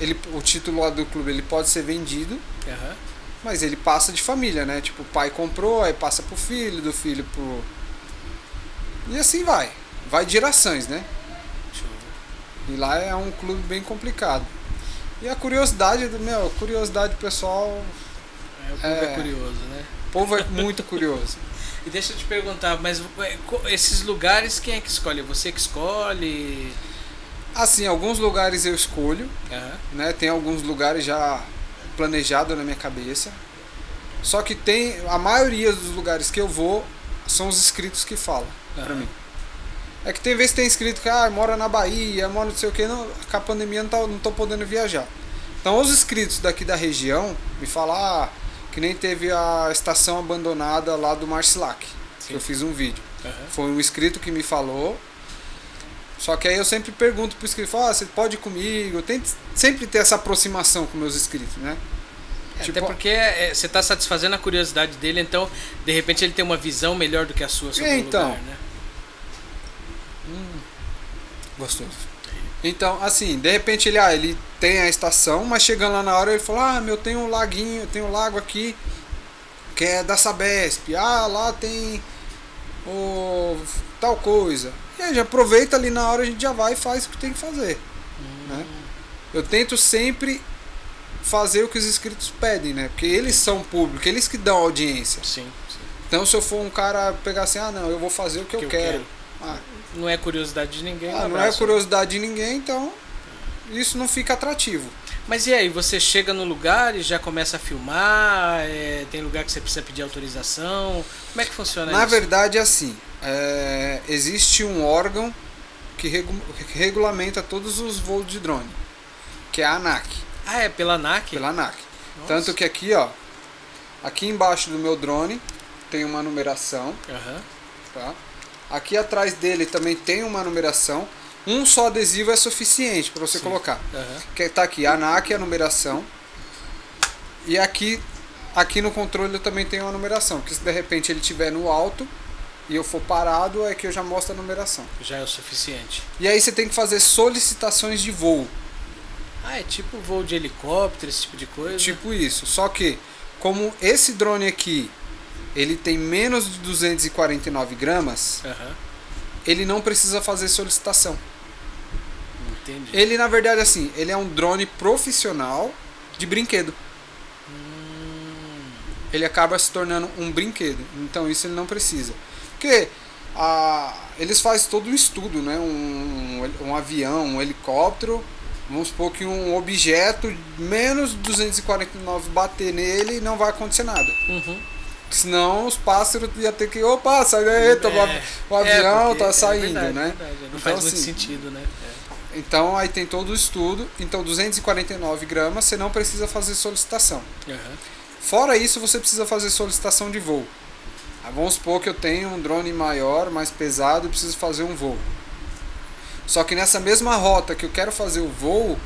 C: Ele, o título lá do clube ele pode ser vendido,
B: Aham.
C: mas ele passa de família, né? Tipo, o pai comprou, aí passa pro filho, do filho pro. E assim vai. Vai de gerações, né? E lá é um clube bem complicado. E a curiosidade do meu, curiosidade pessoal,
B: É, o povo é.
C: É.
B: curioso, né?
C: o povo é muito curioso.
B: E deixa eu te perguntar, mas é, esses lugares quem é que escolhe? Você que escolhe?
C: Assim, alguns lugares eu escolho,
B: Aham.
C: né? Tem alguns lugares já planejado na minha cabeça. Só que tem a maioria dos lugares que eu vou são os inscritos que falam pra
B: Aham.
C: mim. É que tem vezes que tem inscrito que ah, mora na Bahia, mora não sei o que, não, com a pandemia não, tá, não tô podendo viajar. Então os inscritos daqui da região me falam ah, que nem teve a estação abandonada lá do Marcilac,
B: Sim.
C: que eu fiz um vídeo.
B: Aham.
C: Foi um inscrito que me falou. Só que aí eu sempre pergunto pro inscrito, ah, você pode ir comigo? Eu tento sempre ter essa aproximação com meus inscritos, né?
B: É,
C: Tipo-
B: Até porque é, você está satisfazendo a curiosidade dele, então de repente ele tem uma visão melhor do que a sua sobre
C: É,
B: o
C: então.
B: lugar, né?
C: Gostoso. Então, assim, de repente ele, ah, ele tem a estação, mas chegando lá na hora ele falou, ah, meu, tem um laguinho, tem um lago aqui que é da Sabesp. Ah, lá tem o tal coisa. E aí já aproveita ali na hora, a gente já vai e faz o que tem que fazer. Né? Eu tento sempre fazer o que os inscritos pedem, né? Porque eles são público, eles que dão audiência.
B: Sim, sim.
C: Então se eu for um cara pegar assim, ah não, eu vou fazer o que,
B: Que
C: eu,
B: eu
C: quero.
B: quero.
C: Ah,
B: Não é curiosidade de ninguém.
C: ah, não é curiosidade de ninguém, então isso não fica atrativo.
B: Mas e aí, você chega no lugar e já começa a filmar? é, tem lugar que você precisa pedir autorização? Como é que funciona
C: Na
B: isso?
C: verdade é assim, é, existe um órgão que regu- regulamenta todos os voos de drone, que é a ANAC,
B: Ah, é pela ANAC?
C: pela ANAC.
B: Nossa.
C: Tanto que aqui, ó, aqui embaixo do meu drone tem uma numeração,
B: Aham.
C: tá? Aqui atrás dele também tem uma numeração. Um só adesivo é suficiente para você
B: Sim.
C: colocar.
B: Aham.
C: Que tá aqui, ANAC é a numeração. E aqui, aqui no controle eu também tem uma numeração. Que se de repente ele estiver no alto e eu for parado, é que eu já mostro a numeração.
B: Já é o suficiente.
C: E aí você tem que fazer solicitações de voo.
B: Ah, é tipo voo de helicóptero, esse tipo de coisa?
C: Tipo isso. Só que, como esse drone aqui, ele tem menos de 249 gramas,
B: Aham.
C: ele não precisa fazer solicitação.
B: Entendi.
C: Ele, na verdade, assim, ele é um drone profissional de brinquedo.
B: Hum,
C: ele acaba se tornando um brinquedo. Então isso ele não precisa. Porque a, eles fazem todo um estudo, né? Um, um avião, um helicóptero, vamos supor que um objeto menos 249 bater nele não vai acontecer nada.
B: Uhum.
C: Senão os pássaros iam ter que, opa, sai daí, tá,
B: É,
C: o avião
B: porque
C: tá
B: é
C: saindo,
B: verdade,
C: né?
B: verdade, Não
C: Então,
B: faz muito
C: assim,
B: sentido, né? É.
C: Então aí tem todo o estudo. Então 249 gramas você não precisa fazer solicitação.
B: Aham.
C: Fora isso, você precisa fazer solicitação de voo. Ah, vamos supor que eu tenho um drone maior, mais pesado e preciso fazer um voo. Só que nessa mesma rota que eu quero fazer o voo,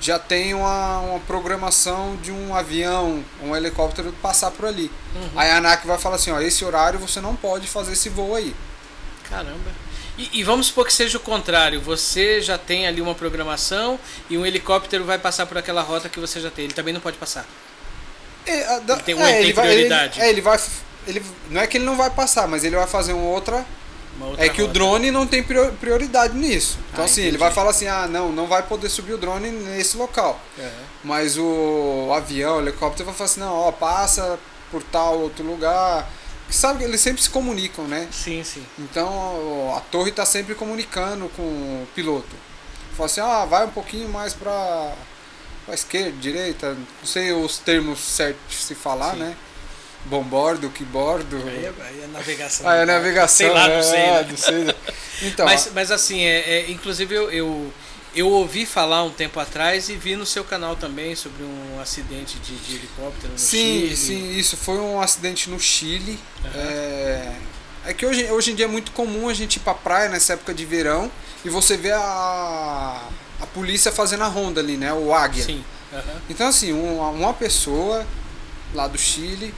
C: já tem uma, uma programação de um avião, um helicóptero passar por ali.
B: Uhum.
C: Aí a ANAC vai falar assim, ó, esse horário você não pode fazer esse voo aí.
B: Caramba. E, e vamos supor que seja o contrário. Você já tem ali uma programação e um helicóptero vai passar por aquela rota que você já tem. Ele também não pode passar.
C: É, a-
B: Ele tem- ele tem
C: vai-
B: prioridade.
C: é, ele vai. Ele, não é que ele não vai passar, mas ele vai fazer uma
B: Uma outra
C: É que o
B: rota.
C: drone não tem prior- prioridade nisso. Então
B: Ah,
C: assim, ele
B: entendi.
C: vai falar assim, ah, não, não vai poder subir o drone nesse local.
B: Aham.
C: Mas o, o avião, o helicóptero vai falar assim, não, ó, passa por tal outro lugar. Que sabe que eles sempre se comunicam, né?
B: Sim, sim.
C: Então a torre está sempre comunicando com o piloto. Fala assim, ah, vai um pouquinho mais para a esquerda, direita, não sei os termos certos de se falar,
B: Sim.
C: né? Bombordo, quibordo.
B: Aí é, aí é navegação.
C: Ah, é navegação.
B: Sei lá, não
C: é,
B: sei. né?
C: não sei. Então,
B: mas, mas assim, é, é, inclusive eu, eu, eu ouvi falar um tempo atrás e vi no seu canal também sobre um acidente de, de helicóptero no
C: Sim,
B: Chile.
C: sim, isso foi um acidente no Chile.
B: Aham.
C: É, é que hoje, hoje em dia é muito comum a gente ir pra praia nessa época de verão e você vê a, a polícia fazendo a ronda ali, né? O águia.
B: Sim. aham.
C: Então assim, uma, uma pessoa lá do Chile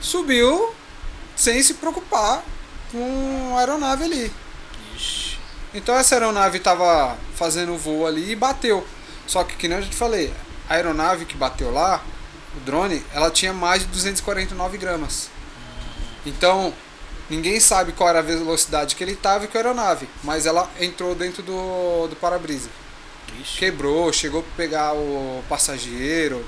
C: subiu sem se preocupar com a aeronave ali.
B: Ixi.
C: Então essa aeronave estava fazendo o voo ali e bateu. Só que, que nem eu já te falei, a aeronave que bateu lá, o drone, ela tinha mais de 249 gramas. Então, ninguém sabe qual era a velocidade que ele estava e com a aeronave. Mas ela entrou dentro do, do para-brisa. Quebrou, chegou a pegar o passageiro.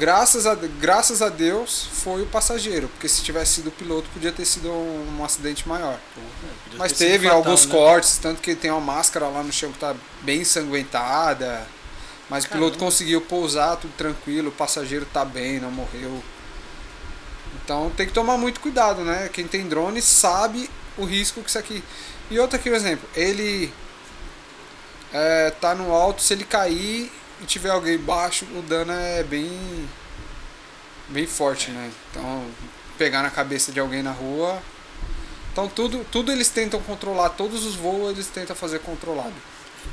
C: Graças a, graças a Deus foi o passageiro, porque se tivesse sido o piloto podia ter sido um, um acidente maior.
B: Podia
C: Mas teve
B: fatal,
C: alguns
B: né?
C: cortes, tanto que tem uma máscara lá no chão que tá bem ensanguentada. Mas o piloto
B: Caramba.
C: conseguiu pousar tudo tranquilo, o passageiro tá bem, não morreu. Então tem que tomar muito cuidado, né? Quem tem drone sabe o risco que isso aqui. E outro aqui, por exemplo, ele é, tá no alto, se ele cair e tiver alguém baixo, o dano é bem bem forte, né? Então pegar na cabeça de alguém na rua então tudo, tudo eles tentam controlar, todos os voos eles tentam fazer controlado.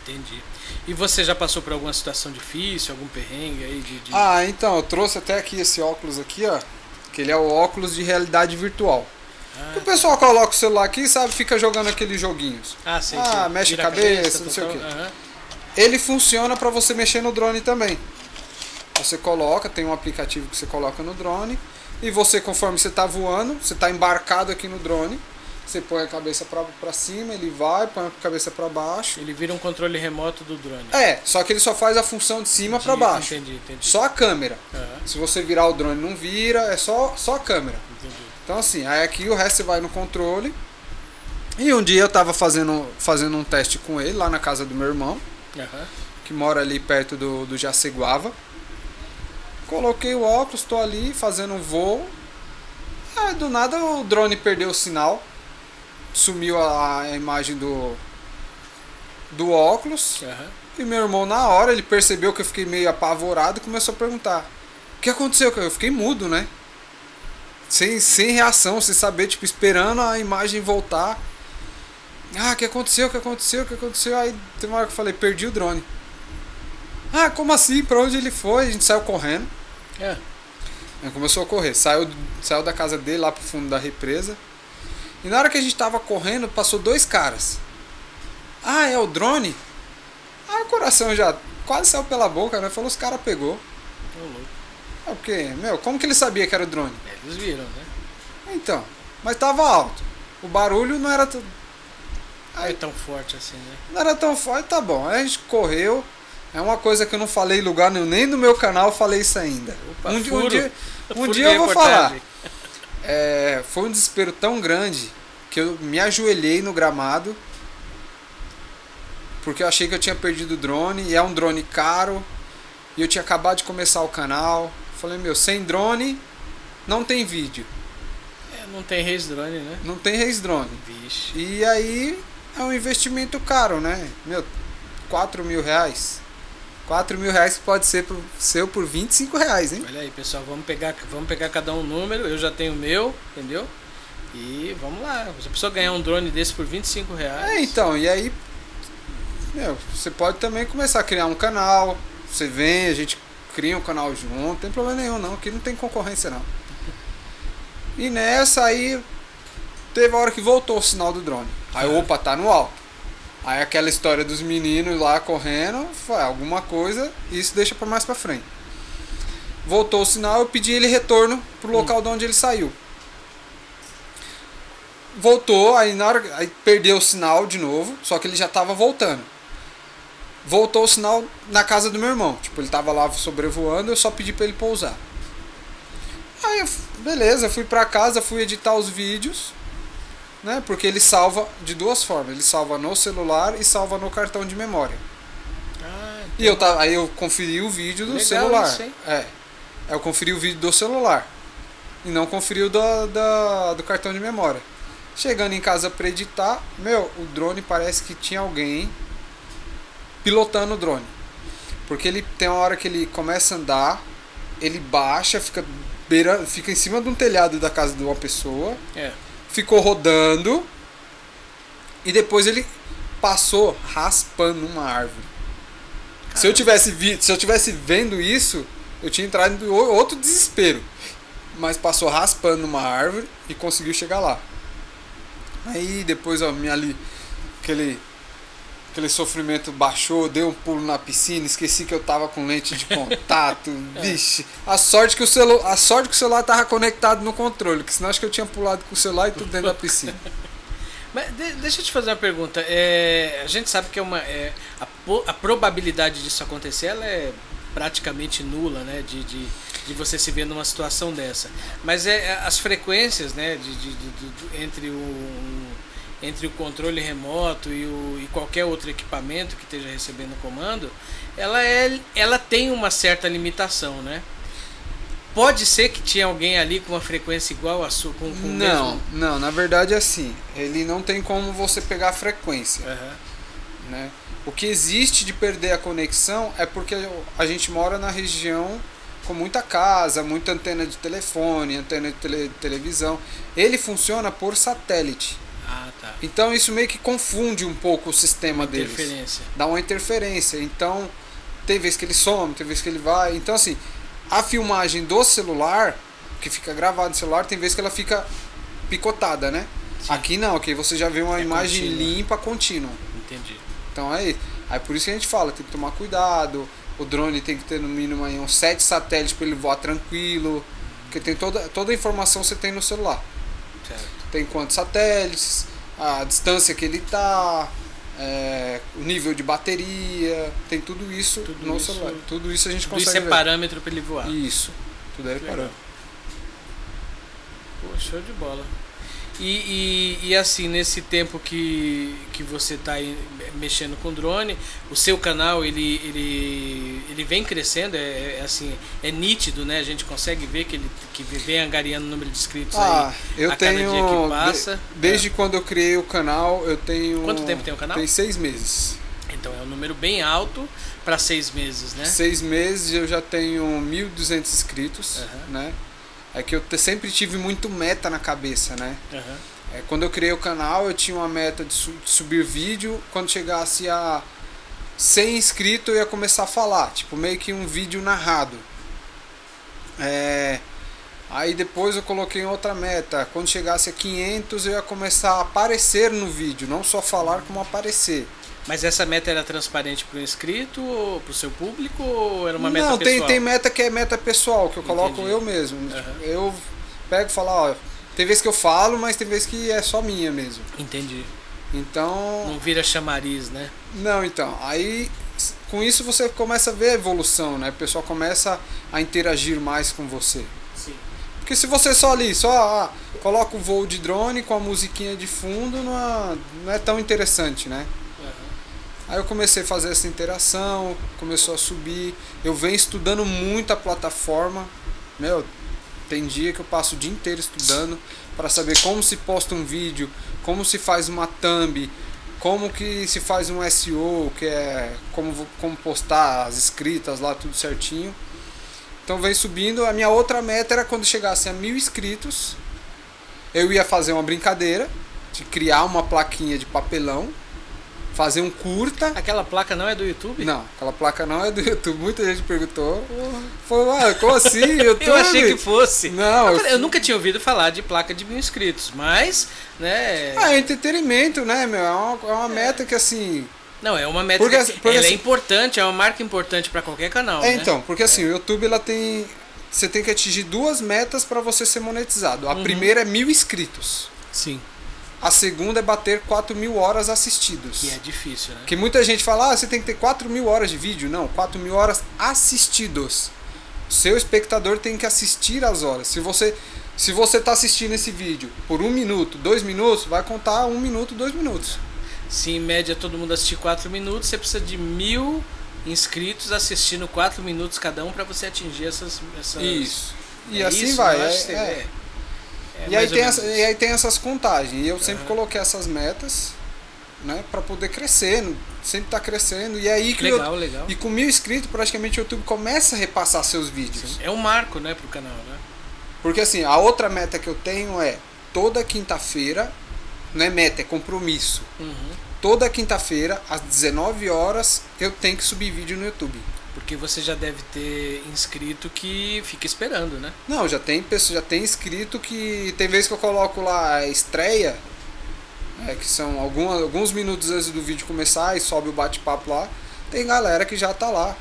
B: Entendi. E você já passou por alguma situação difícil, algum perrengue aí de. de-
C: Ah, então, eu trouxe até aqui esse óculos aqui, ó. Que ele é o óculos de realidade virtual.
B: Ah,
C: o pessoal coloca o celular aqui e sabe, fica jogando aqueles joguinhos.
B: ah, sei,
C: ah,
B: sei.
C: mexe
B: Vira
C: a cabeça, não sei o quê.
B: aham.
C: Ele funciona para você mexer no drone também. Você coloca, tem um aplicativo que você coloca no drone e você conforme você está voando, você está embarcado aqui no drone, você põe a cabeça para cima, ele vai, põe a cabeça para baixo.
B: Ele vira um controle remoto do drone.
C: É, só que ele só faz a função de cima para baixo.
B: Entendi, entendi.
C: Só a câmera.
B: Aham,
C: Se você virar o drone não vira, é só, só a câmera.
B: entendi.
C: Então assim, aí aqui o resto você vai no controle. E um dia eu tava fazendo, fazendo um teste com ele lá na casa do meu irmão,
B: Aham.
C: que mora ali perto do, do Jaceguava. Coloquei o óculos, tô ali fazendo um voo. Ah, do nada o drone perdeu o sinal. Sumiu a, a imagem do, do óculos.
B: Aham.
C: E meu irmão, na hora, ele percebeu que eu fiquei meio apavorado e começou a perguntar: O que aconteceu? Eu fiquei mudo, né? Sem, sem reação, sem saber, tipo, esperando a imagem voltar. Ah, o que aconteceu? O que aconteceu? O que aconteceu? Aí tem uma hora que eu falei: Perdi o drone. Ah, como assim? Pra onde ele foi? A gente saiu correndo.
B: É.
C: Aí começou a correr. Saiu, saiu da casa dele lá pro fundo da represa. E na hora que a gente tava correndo, passou dois caras. Ah, é o drone? Ah, o coração já quase saiu pela boca, né? Falou, os caras pegou.
B: Ô, louco.
C: É porque, meu, como que ele sabia que era o drone?
B: É, Eles viram, né?
C: Então, mas tava alto. O barulho não era,
B: Não é tão forte assim, né?
C: não era tão forte, tá bom. Aí a gente correu, É uma coisa que eu não falei em lugar nenhum, nem no meu canal falei isso ainda.
B: Opa,
C: um,
B: furo.
C: um dia, um dia eu vou falar. É, foi um desespero tão grande que eu me ajoelhei no gramado porque eu achei que eu tinha perdido o drone e é um drone caro e eu tinha acabado de começar o canal. Falei, meu, sem drone não tem vídeo,
B: É, não tem Reis Drone, né?
C: não tem Reis Drone.
B: Vixe.
C: E aí é um investimento caro, né? Meu, 4 mil reais. 4 mil reais pode ser pro, seu por 25 reais, hein?
B: Olha aí, pessoal, vamos pegar, vamos pegar cada um número. Eu já tenho o meu, entendeu? E vamos lá. Você precisa ganhar um drone desse por 25 reais.
C: É, então, e aí, meu, você pode também começar a criar um canal. Você vem, a gente cria um canal junto, não tem problema nenhum, não. Aqui não tem concorrência, não. E nessa aí, teve a hora que voltou o sinal do drone. Aí, opa, tá no alto. Aí aquela história dos meninos lá correndo, foi alguma coisa, isso deixa pra mais pra frente. Voltou o sinal, eu pedi ele retorno pro local de onde ele saiu. Voltou, aí na hora aí perdeu o sinal de novo, só que ele já tava voltando. Voltou o sinal na casa do meu irmão. Tipo, ele tava lá sobrevoando, eu só pedi pra ele pousar. Aí, beleza, fui pra casa, fui editar os vídeos, né? Porque ele salva de duas formas. Ele salva no celular e salva no cartão de memória.
B: Ah,
C: E eu tava, aí eu conferi o vídeo do
B: Legal
C: celular.
B: isso?
C: É. Eu conferi o vídeo do celular. E não conferi o do, da- do cartão de memória. Chegando em casa pra editar, meu, o drone parece que tinha alguém pilotando o drone. Porque ele tem uma hora que ele começa a andar, ele baixa, fica, beira, fica em cima de um telhado da casa de uma pessoa
B: é.
C: Ficou rodando e depois ele passou raspando uma árvore. Se eu tivesse vi, se eu tivesse vendo isso, eu tinha entrado em outro desespero. Mas passou raspando uma árvore e conseguiu chegar lá. Aí depois ó, minha ali aquele aquele sofrimento baixou, dei um pulo na piscina, esqueci que eu tava com lente de contato. Vixe, a sorte que o celu, a sorte que o celular tava conectado no controle, que senão acho que eu tinha pulado com o celular e tudo dentro da piscina.
B: Mas de- deixa eu te fazer uma pergunta. É, a gente sabe que é uma, é, a, a probabilidade disso acontecer ela é praticamente nula, né? De, de, de você se ver numa situação dessa. Mas é, é as frequências, né? De, de, de- de- entre, o, um- entre o controle remoto e, o, e qualquer outro equipamento que esteja recebendo comando, ela, é, ela tem uma certa limitação, né? Pode ser que tinha alguém ali com uma frequência igual a sua, com, com o
C: Não,
B: mesmo...
C: não, na verdade é assim, ele não tem como você pegar a frequência,
B: Aham.
C: né? O que existe de perder a conexão é porque a gente mora na região com muita casa, muita antena de telefone, antena de tele- televisão. Ele funciona por satélite.
B: Ah, tá.
C: Então isso meio que confunde um pouco o sistema deles.
B: Interferência.
C: Dá uma interferência. Então, tem vez que ele some, tem vez que ele vai. Então assim, a filmagem do celular, que fica gravado no celular, tem vez que ela fica picotada, né?
B: Sim.
C: Aqui não, aqui você já vê uma
B: É
C: imagem
B: contínua.
C: limpa, contínua.
B: Entendi.
C: Então é isso. Aí por isso que a gente fala, tem que tomar cuidado. O drone tem que ter no mínimo aí uns 7 satélites para ele voar tranquilo. Porque tem toda, toda a informação você tem no celular.
B: Certo.
C: Tem quantos satélites, a distância que ele tá, é, o nível de bateria, tem tudo isso
B: Tudo
C: no
B: isso-
C: celular. Tudo isso a gente
B: Tudo isso
C: consegue
B: é parâmetro para ele voar.
C: ver. Isso. Tudo é
B: Legal.
C: parâmetro.
B: Pô, show de bola. E, e, e assim, nesse tempo que, que você está mexendo com drone, o seu canal ele, ele, ele vem crescendo, é, é assim, é nítido, né? A gente consegue ver que ele que vem angariando o número de inscritos
C: Ah,
B: aí
C: eu
B: a cada
C: tenho.
B: dia que
C: de-
B: passa.
C: desde quando eu criei o canal, eu tenho.
B: Quanto tempo tem o canal?
C: Tem seis meses.
B: Então é um número bem alto para seis meses, né?
C: Seis meses eu já tenho 1.200 inscritos,
B: Aham.
C: né? É que eu sempre tive muito meta na cabeça, né?
B: Aham.
C: É, quando eu criei o canal, eu tinha uma meta de, su- de subir vídeo. Quando chegasse a 100 inscritos, eu ia começar a falar, tipo, meio que um vídeo narrado. É, aí depois eu coloquei outra meta. Quando chegasse a 500, eu ia começar a aparecer no vídeo, não só falar, como aparecer.
B: Mas essa meta era transparente para o inscrito para o seu público ou era uma meta
C: não, tem,
B: pessoal?
C: tem meta que é meta pessoal, que eu coloco
B: Entendi.
C: eu mesmo.
B: Aham.
C: Eu pego e falo, ó, tem vezes que eu falo, mas tem vezes que é só minha mesmo.
B: Entendi.
C: Então,
B: Não vira chamariz, né?
C: Não, então, aí com isso você começa a ver a evolução, né? O pessoal começa a interagir mais com você.
B: Sim.
C: Porque se você só ali, só ah, coloca o voo de drone com a musiquinha de fundo, não é, não é tão interessante, né? Aí eu comecei a fazer essa interação, começou a subir. Eu venho estudando muito a plataforma. Meu, tem dia que eu passo o dia inteiro estudando para saber como se posta um vídeo, como se faz uma thumb, como que se faz um SEO, que é como, como postar as escritas lá, tudo certinho. Então vem subindo. A minha outra meta era quando chegasse a mil inscritos, eu ia fazer uma brincadeira de criar uma plaquinha de papelão fazer um curta.
B: Aquela placa não é do YouTube?
C: Não, aquela placa não é do YouTube. Muita gente perguntou. Foi, ah, como assim? YouTube?
B: eu achei que fosse.
C: Não,
B: eu, eu, nunca tinha ouvido falar de placa de mil inscritos, mas, né.
C: Ah, é entretenimento, né, meu? É uma, é uma meta que assim.
B: Não, é uma meta porque, porque, ela é assim, é importante, é uma marca importante para qualquer canal.
C: É,
B: né?
C: então, porque assim, o YouTube ela tem. Você tem que atingir duas metas para você ser monetizado. A uhum. primeira é mil inscritos.
B: Sim.
C: A segunda é bater 4 mil horas assistidos.
B: Que é difícil, né?
C: Que muita gente fala, ah, você tem que ter 4 mil horas de vídeo. Não, 4 mil horas assistidos. Seu espectador tem que assistir as horas. Se você se você está assistindo esse vídeo por um minuto, dois minutos, vai contar um minuto, dois minutos.
B: Se em média todo mundo assistir 4 minutos, você precisa de mil inscritos assistindo 4 minutos cada um para você atingir essas, essas...
C: Isso. E é assim isso, vai. É, é. É, e, aí tem essa, e aí tem essas contagens. E eu sempre uhum. coloquei essas metas, né, para poder crescer, sempre tá crescendo. E aí
B: legal,
C: eu,
B: legal.
C: E com mil inscritos, praticamente o YouTube começa a repassar seus vídeos.
B: Sim. É um marco, né, pro canal, né?
C: Porque assim, a outra meta que eu tenho é toda quinta-feira, não é meta, é compromisso.
B: Uhum.
C: Toda quinta-feira, às 19 horas, eu tenho que subir vídeo no YouTube.
B: Porque você já deve ter inscrito que fica esperando, né?
C: Não, já tem já tem inscrito que tem vezes que eu coloco lá a estreia, é, que são algum, alguns minutos antes do vídeo começar e sobe o bate-papo lá. Tem galera que já tá lá.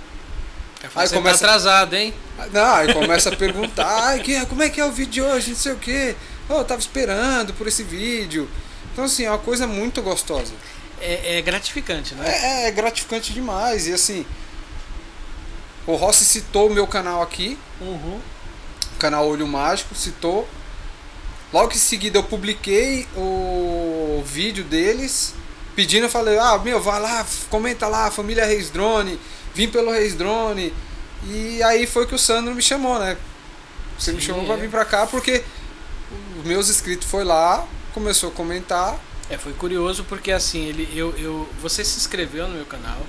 B: Aí tá começa tá atrasado, hein?
C: Não, aí começa a perguntar, ai, que, como é que é o vídeo de hoje, não sei o quê. Oh, eu tava esperando por esse vídeo. Então assim, é uma coisa muito gostosa.
B: É, é gratificante, né?
C: É, é gratificante demais. E assim, o Rossi citou o meu canal aqui.
B: Uhum.
C: O canal Olho Mágico, citou. Logo em seguida eu publiquei o vídeo deles. Pedindo, eu falei, ah, meu, vai lá, comenta lá, família Reis Drone, vim pelo Reis Drone. E aí foi que o Sandro me chamou, né? Você Sim, me chamou é. pra vir pra cá porque os meus inscritos foi lá, começou a comentar.
B: É, foi curioso porque assim, ele, eu, eu, você se inscreveu no meu canal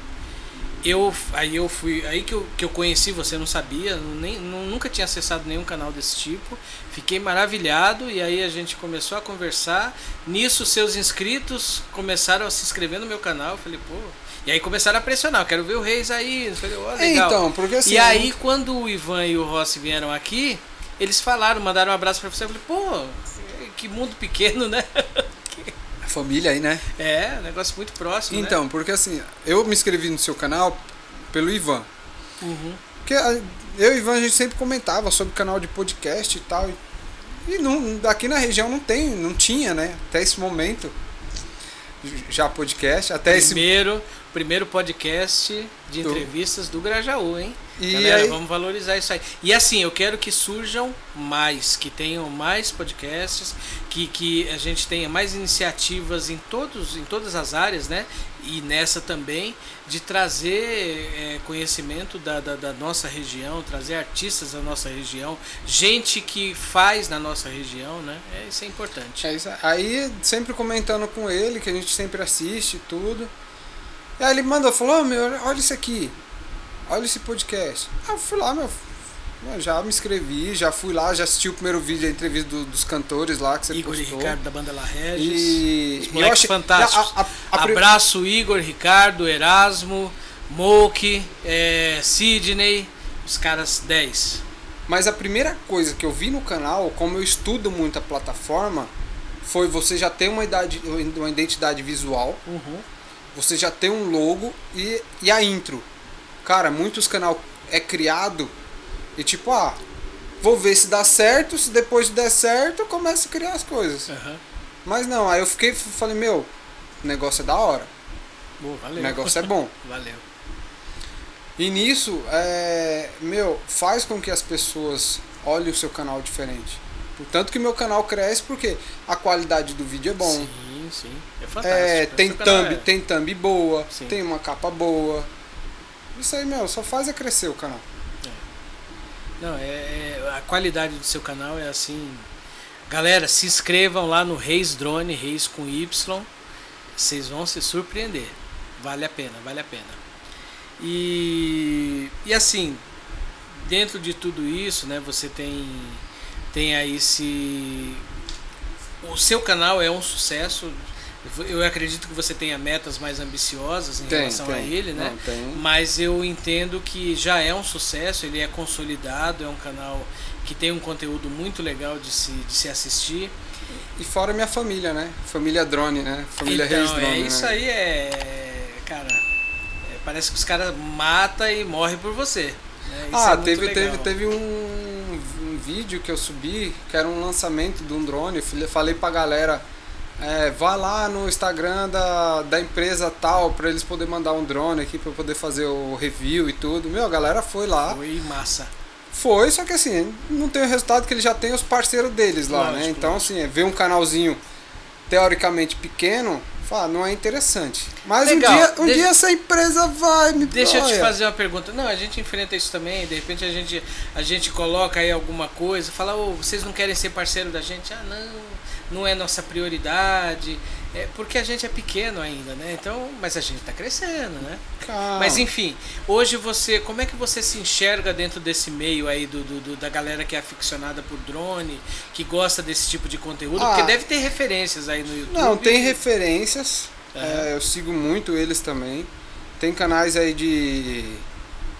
B: eu aí eu fui aí que eu, que eu conheci você não sabia nem nunca tinha acessado nenhum canal desse tipo. Fiquei maravilhado e aí a gente começou a conversar. Nisso seus inscritos começaram a se inscrever no meu canal. Eu falei pô. E aí começaram a pressionar eu quero ver o Reis aí. Eu falei, oh, legal.
C: então porque assim,
B: e aí quando o Ivan e o Rossi vieram aqui eles falaram mandaram um abraço para você. Eu falei pô que mundo pequeno né
C: família aí, né?
B: É, negócio muito próximo.
C: Então,
B: né?
C: porque assim, eu me inscrevi no seu canal pelo Ivan.
B: Uhum.
C: Porque eu e o Ivan a gente sempre comentava sobre canal de podcast e tal. E não, daqui na região não tem, não tinha, né? Até esse momento. Já podcast, até
B: primeiro,
C: esse.
B: Primeiro podcast de entrevistas do Grajaú, hein?
C: E
B: Galera,
C: aí...
B: vamos valorizar isso aí. E assim, eu quero que surjam mais, que tenham mais podcasts, que, que a gente tenha mais iniciativas em, todos, em todas as áreas, né? E nessa também, de trazer é, conhecimento da, da, da, nossa região, trazer artistas da nossa região, gente que faz na nossa região, né? É, isso é importante.
C: É isso. Aí, sempre comentando com ele, que a gente sempre assiste tudo. E aí ele mandou, falou, oh, meu, olha isso aqui olha esse podcast. Ah, eu fui lá, meu. Já me inscrevi, já fui lá, já assisti o primeiro vídeo, a entrevista do, dos cantores lá que você
B: Igor
C: postou.
B: e Ricardo da banda La Regis.
C: E...
B: Os moleques achei... fantásticos. A, a, a, Abraço Igor, Ricardo, Erasmo, Moke, é, Sidney, os caras 10.
C: Mas a primeira coisa que eu vi no canal, como eu estudo muito a plataforma, foi você já ter uma, idade, uma identidade visual,
B: uhum.
C: Você já ter um logo e, e a intro. Cara, muitos canal é criado e tipo, ah, vou ver se dá certo, se depois der certo, eu começo a criar as coisas.
B: Uhum.
C: Mas não, aí eu fiquei, falei, meu, o negócio é da hora.
B: Boa.
C: O negócio é bom.
B: valeu.
C: E nisso, é, meu, faz com que as pessoas olhem o seu canal diferente. Portanto que meu canal cresce porque a qualidade do vídeo é bom.
B: Sim, sim. É fantástico.
C: É, tem thumb,
B: é-
C: tem thumb boa,
B: Sim.
C: tem uma capa boa. Isso aí, meu, só faz é crescer o canal.
B: Não, é, é- a qualidade do seu canal é assim. Galera, se inscrevam lá no Reis Drone, Reis com Y. Vocês vão se surpreender. Vale a pena, vale a pena. E, e assim, dentro de tudo isso, né, você tem, tem aí se. O seu canal é um sucesso. Eu acredito que você tenha metas mais ambiciosas em
C: Tem,
B: relação a
C: tem.
B: ele, né?
C: Não, tem.
B: Mas eu entendo que já é um sucesso, ele é consolidado, é um canal que tem um conteúdo muito legal de se, de se assistir.
C: E fora minha família, né? Família drone, né? Família
B: então,
C: Reis Drone.
B: é,
C: né?
B: isso aí é. Cara, é, parece que os caras matam e morrem por você. né? É
C: Ah,
B: muito
C: teve,
B: legal.
C: teve, teve um vídeo que eu subi, que era um lançamento de um drone. Eu falei- pra galera, é, vá lá no Instagram da, da empresa tal, pra eles poderem mandar um drone aqui pra eu poder fazer o review e tudo. Meu, a galera foi lá.
B: Foi massa.
C: Foi, só que assim, não tem o resultado que eles já têm os parceiros deles lá, né? Então, assim, é, ver um canalzinho teoricamente pequeno, fala, não é interessante. Mas
B: Legal,
C: um dia, um
B: deixa-
C: dia essa empresa vai me
B: Deixa eu te
C: olha,
B: fazer uma pergunta. Não, a gente enfrenta isso também. De repente a gente, a gente coloca aí alguma coisa, fala, ô, vocês não querem ser parceiro da gente? Ah, não, não é nossa prioridade. É porque a gente é pequeno ainda, né? Então, mas a gente tá crescendo, né?
C: Calma.
B: Mas enfim, hoje você, como é que você se enxerga dentro desse meio aí do, do- do- da galera que é aficionada por drone, que gosta desse tipo de conteúdo?
C: Ah.
B: Porque deve ter referências aí no YouTube.
C: Não, tem referências.
B: Aham.
C: é, eu sigo muito eles também. Tem canais aí de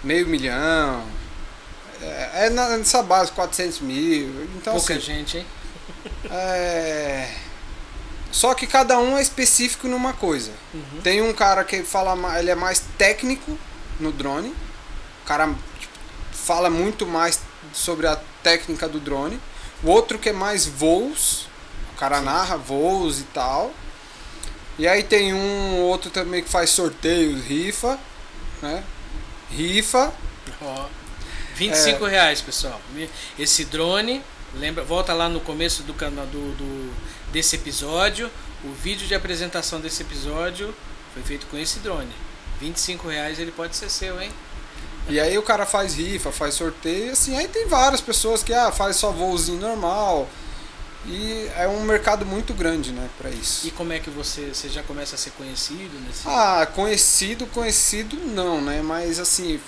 C: meio milhão. É, é nessa base, 400 mil. Então,
B: Pouca
C: assim,
B: gente, hein?
C: É... Só que cada um é específico numa coisa.
B: Uhum.
C: Tem um cara que fala, ele é mais técnico no drone. O cara tipo, fala muito mais sobre a técnica do drone. O outro que é mais voos. O cara narra voos e tal. E aí tem um outro também que faz sorteios, rifa, né? Rifa.
B: Ó, 25
C: É.
B: reais, pessoal. Esse drone, lembra, volta lá no começo do canal do, do- desse episódio. O vídeo de apresentação desse episódio foi feito com esse drone. 25 reais ele pode ser seu, hein?
C: E aí o cara faz rifa, faz sorteio, assim, aí tem várias pessoas que ah, faz só voozinho normal. E é um mercado muito grande, né, para isso.
B: E como é que você, você já começa a ser conhecido nesse?
C: Ah, conhecido, conhecido não, né? Mas assim,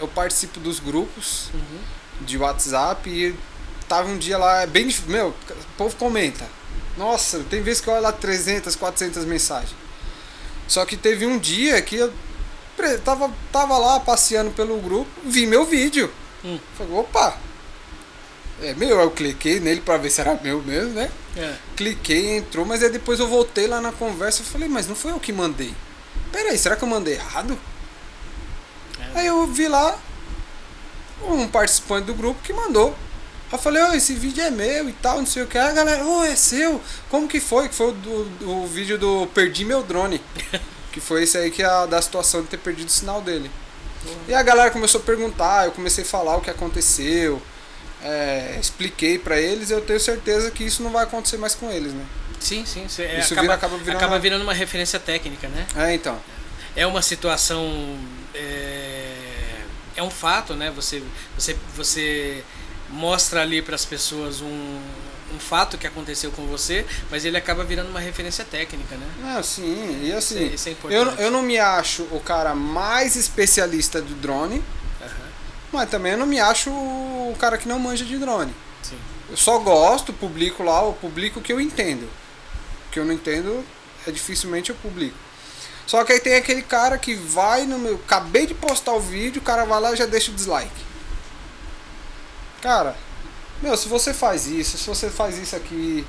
C: eu participo dos grupos
B: Uhum.
C: de WhatsApp e tava um dia lá, é bem difícil. Meu, o povo comenta. Nossa, tem vezes que eu olho lá 300, 400 mensagens. Só que teve um dia que eu tava, tava lá passeando pelo grupo, vi meu vídeo.
B: Hum.
C: Falei, opa, é meu, eu cliquei nele pra ver se era meu mesmo, né?
B: É.
C: Cliquei, entrou, mas aí depois eu voltei lá na conversa e falei, mas não foi eu que mandei. Pera aí, será que eu mandei errado?
B: É.
C: Aí eu vi lá um participante do grupo que mandou. Eu falei, ó, esse vídeo é meu e tal, não sei o que. A galera, ô, é seu? Como que foi? Que foi o do, do vídeo do Perdi Meu Drone. que foi esse aí que é a, da situação de ter perdido o sinal dele. E a galera começou a perguntar, eu comecei a falar o que aconteceu. é, expliquei pra eles, eu tenho certeza que isso não vai acontecer mais com eles, né?
B: Sim, sim. É,
C: Isso
B: acaba,
C: vira- acaba virando
B: acaba virando uma referência técnica, né?
C: É, então.
B: é uma situação é, é um fato né você você você mostra ali para as pessoas um, um fato que aconteceu com você mas ele acaba virando uma referência técnica né
C: Não, sim, e assim,
B: Isso é- isso é
C: eu, eu não me acho o cara mais especialista do drone,
B: Aham,
C: mas também eu não me acho o cara que não manja de drone.
B: sim
C: Eu só gosto, publico lá, eu publico o que eu entendo. O que eu não entendo, é dificilmente eu publico. Só que aí tem aquele cara que vai no meu. Acabei de postar o vídeo, o cara vai lá e já deixa o dislike. Cara, meu, se você faz isso, se você faz isso aqui.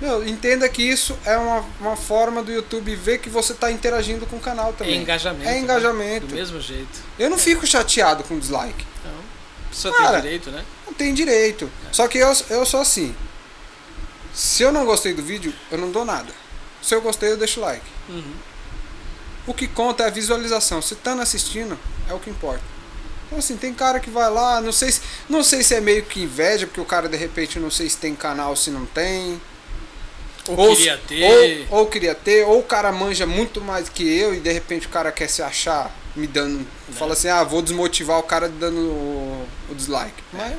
C: Meu, entenda que isso é uma, uma forma do YouTube ver que você está interagindo com o canal
B: é
C: também.
B: engajamento
C: É
B: né?
C: engajamento.
B: do mesmo jeito
C: Eu não fico chateado com dislike.
B: pessoa
C: Cara,
B: tem direito né
C: Não tem direito. Só que eu, eu sou assim. Se eu não gostei do vídeo, eu não dou nada. Se eu gostei, eu deixo like.
B: Uhum.
C: O que conta é a visualização. Se estando assistindo, É o que importa. Então assim, tem cara que vai lá, não sei se, não sei se é meio que inveja, porque o cara de repente não sei se tem canal, se não tem.
B: Ou, queria ter.
C: Ou, ou queria ter, ou o cara manja muito mais que eu e de repente o cara quer se achar me dando. Fala assim, ah, vou desmotivar o cara dando o, o dislike. Mas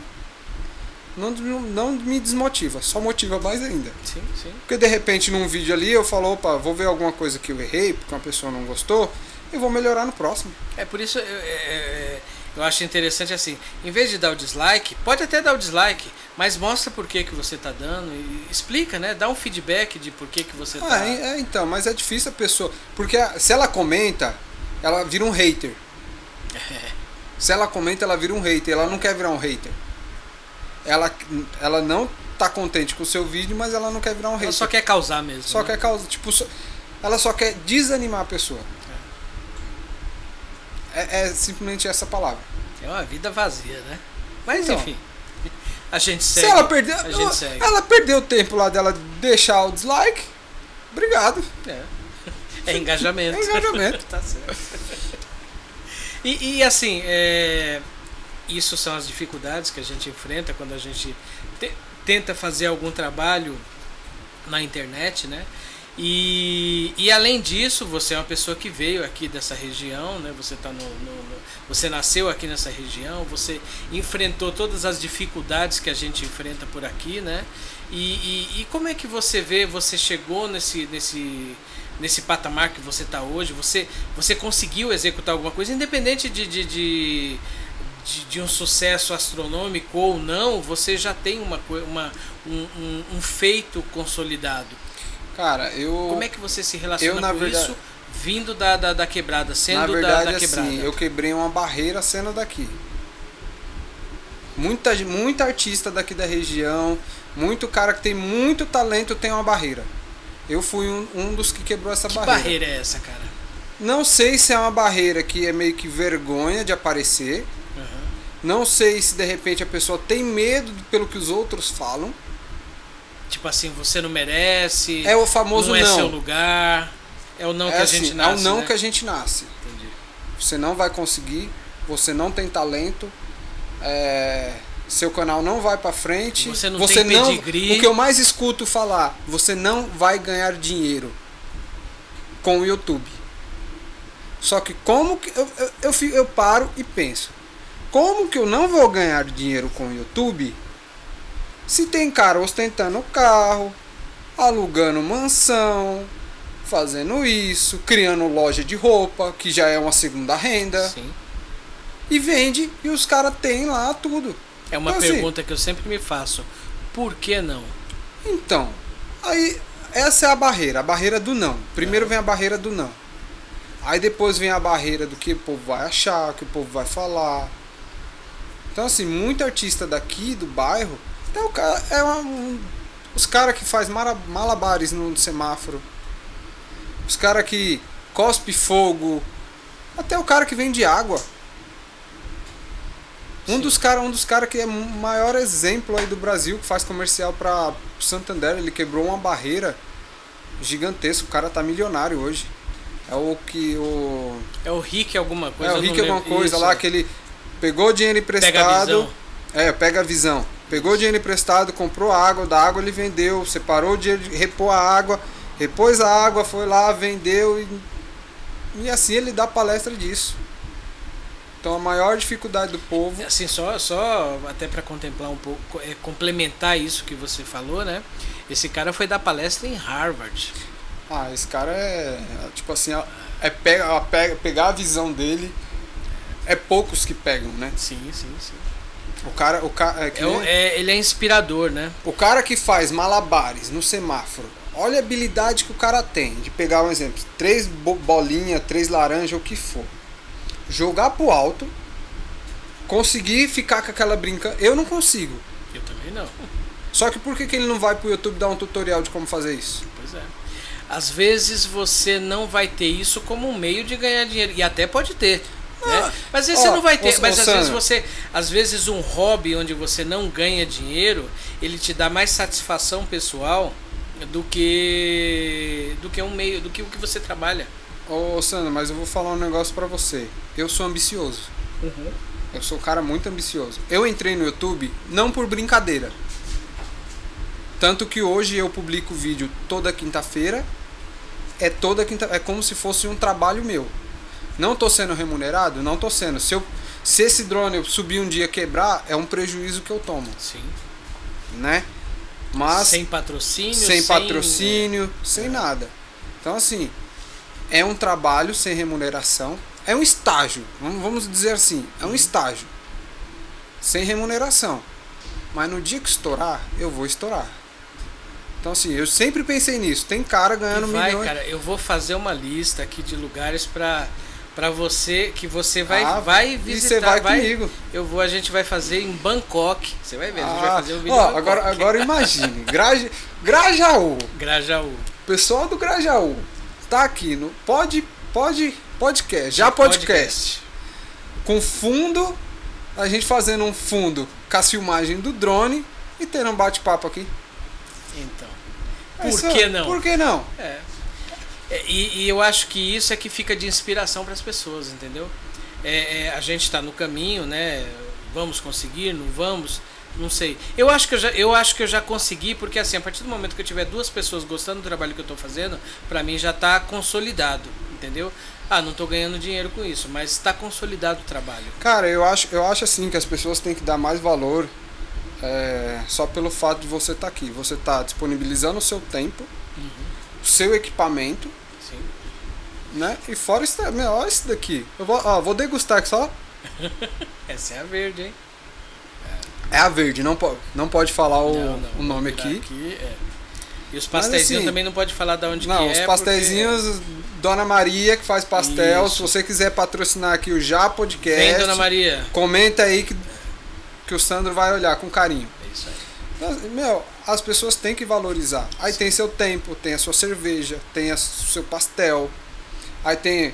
C: não, não me desmotiva, só motiva mais ainda.
B: Sim, sim.
C: Porque de repente num vídeo ali eu falo, opa, vou ver alguma coisa que eu errei, porque uma pessoa não gostou, e vou melhorar no próximo.
B: É por isso eu, eu, eu acho interessante assim, em vez de dar o dislike, pode até dar o dislike, mas mostra por que, que você está dando e explica, né? Dá um feedback de por que, que você está.
C: Ah, é, é, então, mas é difícil a pessoa. Porque se ela comenta, ela vira um hater. Se ela comenta, ela vira um hater. Ela não quer virar um hater. Ela, ela não tá contente com o seu vídeo, mas ela não quer virar um hater.
B: Ela só quer causar mesmo.
C: Só
B: né?
C: quer causar. Tipo, só, ela só quer desanimar a pessoa. É, é simplesmente essa palavra.
B: É uma vida vazia, né? Mas
C: Então.
B: enfim. A gente segue.
C: Se ela perdeu.
B: A gente segue.
C: Ela perdeu o tempo lá dela deixar o dislike. Obrigado.
B: É. É engajamento.
C: É engajamento.
B: tá certo. E, e, assim, é, isso são as dificuldades que a gente enfrenta quando a gente te- tenta fazer algum trabalho na internet, né? E, e além disso, você é uma pessoa que veio aqui dessa região, né? Você tá no, no- no- você nasceu aqui nessa região, você enfrentou todas as dificuldades que a gente enfrenta por aqui, né? E, e, e como é que você vê? Você chegou nesse nesse nesse patamar que você está hoje? Você você conseguiu executar alguma coisa, independente de, de, de de, de um sucesso astronômico ou não, você já tem uma, uma, um, um, um feito consolidado.
C: Cara, eu.
B: Como é que você se relaciona
C: eu, na
B: com
C: verdade-
B: isso vindo da, da, da quebrada, sendo
C: Na
B: da-
C: verdade,
B: da, quebrada?
C: assim, eu quebrei uma barreira sendo daqui. Muita, muita artista daqui da região, muito cara que tem muito talento tem uma barreira. Eu fui um, um dos que quebrou essa
B: que
C: barreira.
B: barreira é essa, cara?
C: Não sei se é uma barreira que é meio que vergonha de aparecer.
B: Aham.
C: Não sei se de repente a pessoa tem medo pelo que os outros falam.
B: Tipo assim, você não merece,
C: É o famoso
B: não é
C: não.
B: seu lugar, é o não
C: é
B: que a
C: assim,
B: gente nasce,
C: é o não
B: né?
C: que a gente nasce.
B: Entendi.
C: Você não vai conseguir, você não tem talento, é, seu canal não vai pra frente.
B: Você não tem pedigree.
C: O que eu mais escuto falar, você não vai ganhar dinheiro com o YouTube. Só que como que eu, eu, eu, eu paro e penso, como que eu não vou ganhar dinheiro com o YouTube se tem cara ostentando carro, alugando mansão, fazendo isso, criando loja de roupa, que já é uma segunda renda,
B: Sim.
C: e vende e os caras têm lá tudo.
B: É uma
C: Então, assim,
B: pergunta que eu sempre me faço. Por que não?
C: Então, aí essa é a barreira, a barreira do não. Primeiro vem a barreira do não. Aí depois vem a barreira do que o povo vai achar, o que o povo vai falar. Então assim, muito artista daqui do bairro, até o cara é uma- um, os caras que faz malabares no semáforo. Os caras que cospe fogo, até o cara que vende água. Um
B: Sim.
C: dos caras, um dos cara que é o maior exemplo aí do Brasil, que faz comercial para Santander, ele quebrou uma barreira gigantesca, o cara tá milionário hoje. É o que o
B: É o Rick alguma coisa?
C: é o Rick alguma
B: lembro.
C: coisa
B: Isso,
C: lá
B: é.
C: que ele pegou dinheiro
B: Pega
C: emprestado.
B: visão.
C: É, pega a visão. Pegou dinheiro emprestado, comprou água, da água ele vendeu, separou o dinheiro, repôs a água, repôs a água, foi lá, vendeu e, e assim ele dá palestra disso. Então a maior dificuldade do povo
B: Assim, só, só até para contemplar um pouco, é, complementar isso que você falou, né? Esse cara foi dar palestra em Harvard.
C: Ah, esse cara é. é, Tipo assim, é, é pega, pega, pegar a visão dele. É poucos que pegam, né?
B: Sim, sim, sim.
C: O cara. O, ca, é que
B: É, é- ele é inspirador, né?
C: o cara que faz malabares no semáforo. Olha a habilidade que o cara tem de pegar um exemplo: três bo- bolinhas, três laranjas, o que for. Jogar pro alto. Conseguir ficar com aquela brinca. Eu não consigo.
B: Eu também não.
C: Só que por que, que ele não vai pro YouTube dar um tutorial de como fazer isso?
B: Pois é. Às vezes você não vai ter isso como um meio de ganhar dinheiro. E até pode ter. Né?
C: Ah,
B: Mas às vezes
C: ó,
B: você não vai ter. mas às vezes
C: Sandra.
B: você. Às vezes um hobby onde você não ganha dinheiro, ele te dá mais satisfação pessoal do que. do que um meio. do que o que você trabalha.
C: Ô Sandro, mas eu vou falar um negócio pra você. Eu sou ambicioso. Eu sou um cara muito ambicioso. Eu entrei no YouTube não por brincadeira. Tanto que hoje eu publico vídeo toda quinta-feira. É toda quinta, é como se fosse um trabalho meu. Não tô sendo remunerado, não tô sendo. Se eu se esse drone subir um dia quebrar, é um prejuízo que eu tomo,
B: Sim.
C: né? Mas
B: sem patrocínio,
C: sem patrocínio, sem nada. Então, assim, é um trabalho sem remuneração. É um estágio, vamos dizer assim, é um estágio. Sem remuneração. Mas no dia que estourar, eu vou estourar. Então, assim, eu sempre pensei nisso. Tem cara
B: E
C: ganhando
B: vai,
C: milhões.
B: cara, eu vou fazer uma lista aqui de lugares pra para você que você vai
C: Ah,
B: vai
C: e
B: visitar,
C: você vai comigo.
B: Eu vou, a gente vai fazer em Bangkok. Você vai ver, a gente vai
C: Ah,
B: fazer um vídeo
C: ó, agora, agora imagine. Graja, Grajaú.
B: Grajaú.
C: Pessoal do Grajaú tá aqui no Pod, pod, Podcast. Já podcast. Com fundo, a gente fazendo um fundo com a filmagem do drone e tendo um bate-papo aqui.
B: Então.
C: É
B: Por que não?
C: Por que não?
B: É. É, E, e eu acho que isso é que fica de inspiração para as pessoas, entendeu? É, é, a gente está no caminho, né? Vamos conseguir, não vamos, não sei. Eu acho que eu já, eu acho que eu já consegui, porque assim, a partir do momento que eu tiver duas pessoas gostando do trabalho que eu estou fazendo, para mim já está consolidado, entendeu? Ah, não estou ganhando dinheiro com isso, mas está consolidado o trabalho.
C: Cara, eu acho, eu acho assim que as pessoas têm que dar mais valor é, só pelo fato de você estar aqui. Você está disponibilizando o seu tempo, o seu equipamento. Né? E fora isso, meu, olha isso daqui. Eu vou, ó, vou degustar aqui só.
B: Essa é a verde, hein?
C: É a verde, não, po não pode falar o,
B: Não, não,
C: o nome aqui.
B: tirar é. E os pastéisinhos
C: assim,
B: também não pode falar de onde
C: Não,
B: que
C: os
B: é.
C: pastéisinhos, Dona Maria que faz pastel.
B: Isso.
C: Se você quiser patrocinar aqui o Já
B: porque...
C: Podcast,
B: Vem, Dona Maria.
C: comenta aí que, que o Sandro vai olhar com carinho.
B: É isso aí.
C: Mas, Meu, as pessoas têm que valorizar. Aí tem seu tempo, tem a sua cerveja, tem o seu pastel, aí tem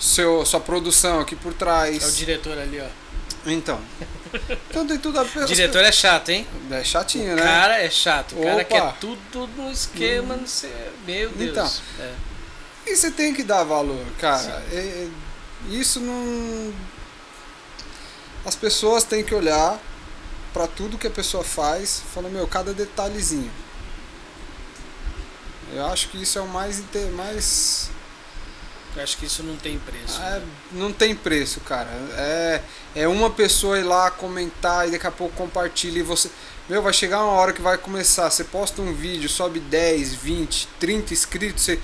C: seu, sua produção aqui por trás.
B: É o diretor ali, ó.
C: Então. Então tem tudo a ver.
B: O diretor é chato, hein?
C: É chatinho,
B: O
C: né?
B: cara é chato. O cara
C: Opa.
B: quer tudo no esquema, não sei. Meu Deus.
C: Então.
B: É.
C: E você tem que dar valor, cara. É- é- isso não. As pessoas têm que olhar pra tudo que a pessoa faz, falando, meu, cada detalhezinho. Eu acho que isso é o mais. mais
B: Eu acho que isso não tem preço.
C: é,
B: né?
C: não tem preço, cara. É, é uma pessoa ir lá comentar e daqui a pouco compartilha e você. Meu, vai chegar uma hora que vai começar. Você posta um vídeo, sobe 10, 20, 30 inscritos, você.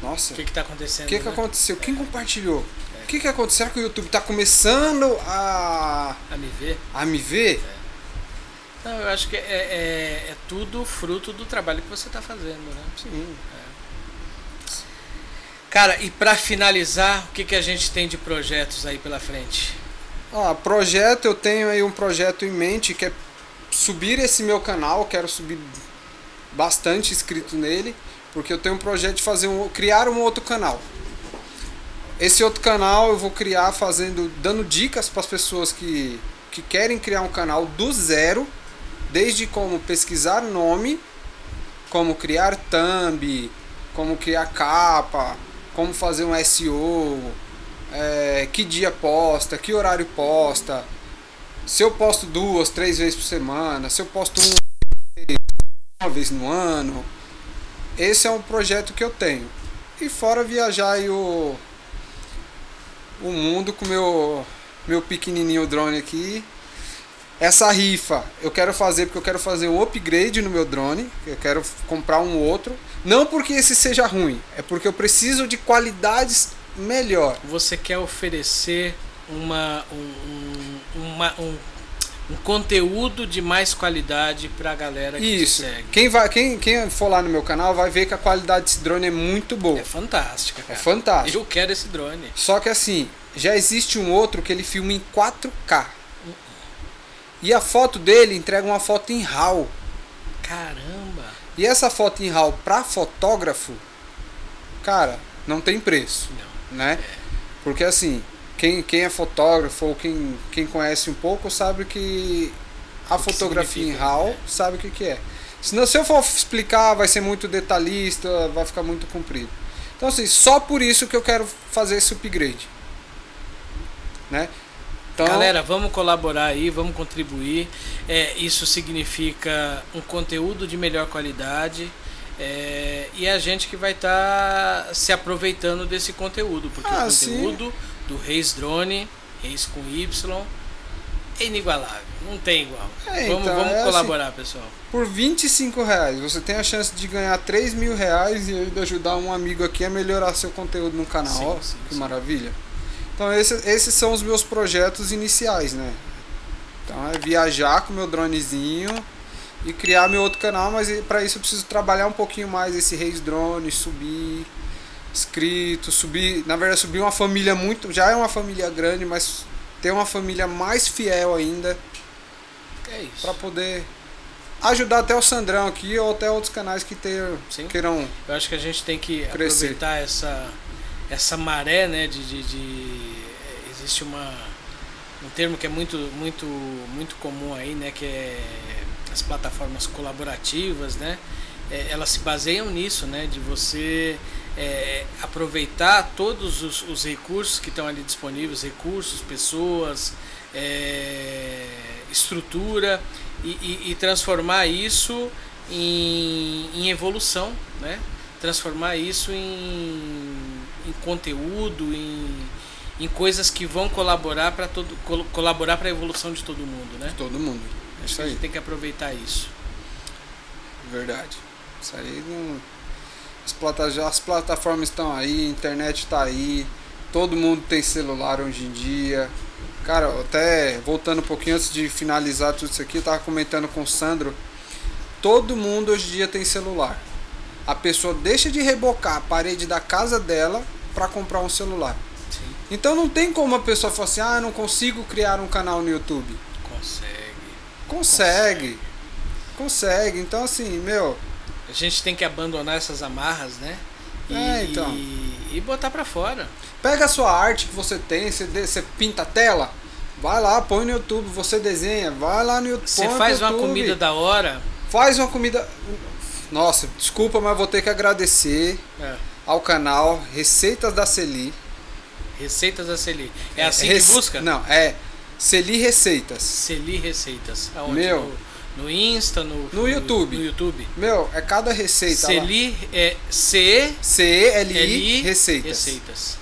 C: Nossa,
B: O que que tá acontecendo?
C: o que, que
B: né?
C: aconteceu? Quem compartilhou? O que, que aconteceu? Será que o YouTube está começando a,
B: A me ver?
C: a me ver?
B: Não, eu acho que é, é, é tudo fruto do trabalho que você tá fazendo, né?
C: Sim.
B: Cara, e pra finalizar, o que, que a gente tem de projetos aí pela frente?
C: Ah, projeto, eu tenho aí um projeto em mente que é subir esse meu canal, quero subir bastante inscrito nele, porque eu tenho um projeto de fazer um, criar um outro canal. Esse outro canal eu vou criar fazendo, dando dicas para as pessoas que, que querem criar um canal do zero, desde como pesquisar nome, como criar thumb, como criar capa, como fazer um SEO, é, que dia posta, que horário posta, se eu posto duas, três vezes por semana, se eu posto um, uma vez no ano. Esse é um projeto que eu tenho. E fora viajar aí o, o mundo com meu meu pequenininho drone aqui. Essa rifa eu quero fazer porque eu quero fazer um upgrade no meu drone. Eu quero comprar um outro. Não porque esse seja ruim, é porque eu preciso de qualidades melhor.
B: Você quer oferecer uma, um, um, uma- um, um conteúdo de mais qualidade pra galera que
C: Isso.
B: segue.
C: Quem, vai, quem, quem for lá no meu canal vai ver que a qualidade desse drone é muito boa.
B: É fantástica, cara.
C: É fantástico.
B: Eu quero esse drone.
C: Só que assim, já existe um outro que ele filma em 4K. E a foto dele entrega uma foto em RAW.
B: Caramba.
C: E essa foto em RAW pra fotógrafo, cara, não tem preço,
B: Não.
C: né? Porque assim, quem, quem é fotógrafo ou quem, quem conhece um pouco sabe que a
B: O que
C: fotografia em
B: significa,
C: RAW
B: né?
C: sabe o que, que é. Senão, se eu for explicar, vai ser muito detalhista, vai ficar muito comprido. Então assim, só por isso que eu quero fazer esse upgrade. Né? Então,
B: Galera, vamos colaborar aí, vamos contribuir. É, isso significa um conteúdo de melhor qualidade. é, e a gente que vai estar se aproveitando desse conteúdo, porque
C: Ah,
B: o
C: sim.
B: conteúdo do Reis Drone, Reis com Y, é inigualável, não tem igual.
C: É,
B: vamos
C: então,
B: vamos
C: é
B: colaborar, pessoal.
C: por 25 reais, você tem a chance de ganhar 3 mil reais e ainda ajudar um amigo aqui a melhorar seu conteúdo no canal.
B: Sim,
C: Ó,
B: sim,
C: que
B: sim.
C: maravilha. Então esses, esses são os meus projetos iniciais, né? Então é viajar com meu dronezinho e criar meu outro canal, mas para isso eu preciso trabalhar um pouquinho mais esse Reis Drone, subir inscritos, subir, na verdade subir uma família muito, já é uma família grande, mas ter uma família mais fiel ainda
B: É isso.
C: para poder ajudar até o Sandrão aqui ou até outros canais que ter,
B: Sim.
C: queiram.
B: Eu acho que a gente tem que
C: Crescer.
B: aproveitar essa, essa maré, né? De, de, de- existe uma um termo que é muito muito muito comum aí, né? Que é as plataformas colaborativas, né? É, elas se baseiam nisso, né? De você é, aproveitar todos os, os recursos que estão ali disponíveis, recursos, pessoas, é, estrutura e, e- e transformar isso em, em evolução, né? Transformar isso em, em conteúdo, em, em coisas que vão colaborar para todo col- colaborar para a evolução de todo mundo, né?
C: Todo mundo.
B: Acho
C: Isso
B: que a gente tem que aproveitar isso.
C: verdade. Isso aí não. As, plata... as plataformas estão aí, a internet está aí, todo mundo tem celular hoje em dia. Cara, até voltando um pouquinho antes de finalizar tudo isso aqui, eu tava comentando com o Sandro. Todo mundo hoje em dia tem celular. A pessoa deixa de rebocar a parede da casa dela para comprar um celular.
B: Sim,
C: Então não tem como a pessoa falar assim, ah, não consigo criar um canal no YouTube.
B: consegue.
C: Consegue. Consegue. Então assim, meu,
B: A gente tem que abandonar essas amarras, né? E,
C: É, então.
B: e, botar para fora.
C: pega a sua arte que você tem, você, você pinta a tela, vai lá, põe no YouTube, você desenha, vai lá no YouTube.
B: Você faz uma comida da hora.
C: Faz uma comida. Nossa, desculpa, mas vou ter que agradecer
B: é,
C: ao canal Receitas da Celi.
B: receitas da Celi. É assim
C: Rece-
B: que busca?
C: Não, é Celi Receitas.
B: Celi Receitas. Aonde?
C: Meu.
B: No, no Insta, no,
C: No YouTube.
B: No YouTube.
C: Meu, é cada receita. lá.
B: Celi é C
C: C-E-L-I
B: L
C: Receitas.
B: Receitas.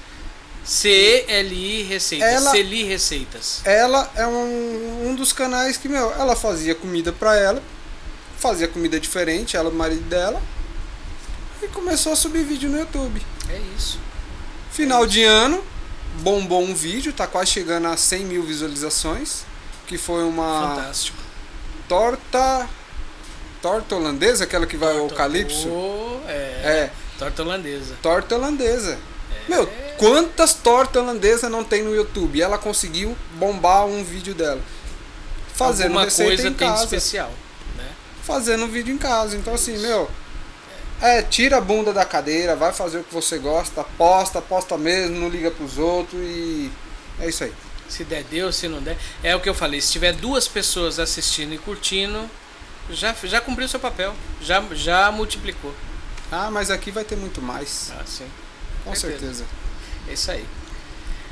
B: C L I Receitas.
C: Ela-
B: Celi Receitas.
C: Ela é um, um dos canais que, meu, ela fazia comida pra ela, fazia comida diferente, ela e o marido dela, e começou a subir vídeo no YouTube.
B: É isso.
C: Final de ano, bombou um vídeo, tá quase chegando a 100 mil visualizações, que foi uma
B: Fantástico.
C: torta. Torta holandesa, aquela que vai ao calypso?
B: É.
C: É,
B: Torta holandesa.
C: torta holandesa. Meu, quantas tortas holandesas não tem no YouTube? E ela conseguiu bombar um vídeo dela. Fazendo
B: Alguma
C: receita
B: coisa
C: em
B: tem de especial.
C: Fazendo um vídeo em casa. Então assim, meu. É, tira a bunda da cadeira, vai fazer o que você gosta, posta, posta mesmo, não liga pros outros e. É isso aí.
B: Se der, deu, se não der. É o que eu falei, se tiver duas pessoas assistindo e curtindo, já, já cumpriu seu papel. Já, já multiplicou.
C: Ah, mas aqui vai ter muito mais.
B: Ah, sim.
C: Com
B: certeza.
C: certeza.
B: É isso aí.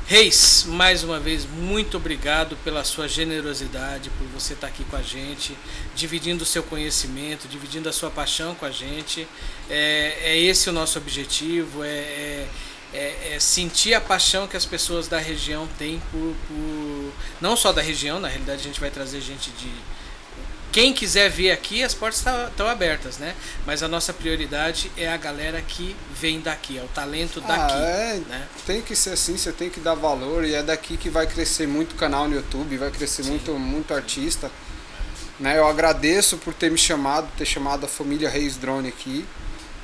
B: Reis, mais uma vez, muito obrigado pela sua generosidade, por você estar aqui com a gente, dividindo o seu conhecimento, dividindo a sua paixão com a gente. É, é esse o nosso objetivo, é, é, é- é sentir a paixão que as pessoas da região têm por, por. Não só da região, na realidade a gente vai trazer gente de. Quem quiser vir aqui, as portas estão abertas, né? Mas a nossa prioridade é a galera que vem daqui, é o talento daqui.
C: Ah, é,
B: né?
C: tem que ser assim, você tem que dar valor e é daqui que vai crescer muito canal no YouTube, vai crescer
B: Sim.
C: muito, muito artista. Né, eu agradeço por ter me chamado, ter chamado a família Reis Drone aqui.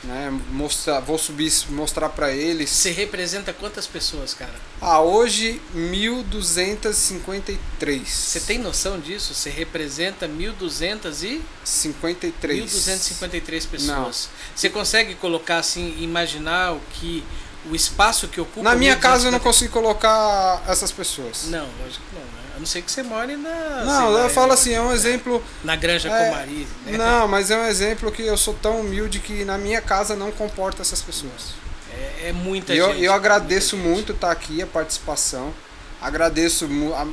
C: Né, mostrar, vou subir mostrar para eles.
B: Você representa quantas pessoas, cara?
C: Ah, hoje 1253.
B: Você tem noção disso? Você representa 1200 e
C: 53.
B: 1253 pessoas. Você consegue colocar assim, imaginar o que o espaço que ocupa
C: Na minha
B: 1250?
C: casa eu não consigo colocar essas pessoas.
B: Não, lógico que não, né? A não ser que você more na
C: Não,
B: lá,
C: eu falo assim, é um exemplo
B: na Granja
C: é,
B: Comari, né?
C: Não, mas é um exemplo que eu sou tão humilde que na minha casa não comporta essas pessoas.
B: É, é muita
C: E eu,
B: gente.
C: eu agradeço muito estar aqui, a participação. Agradeço a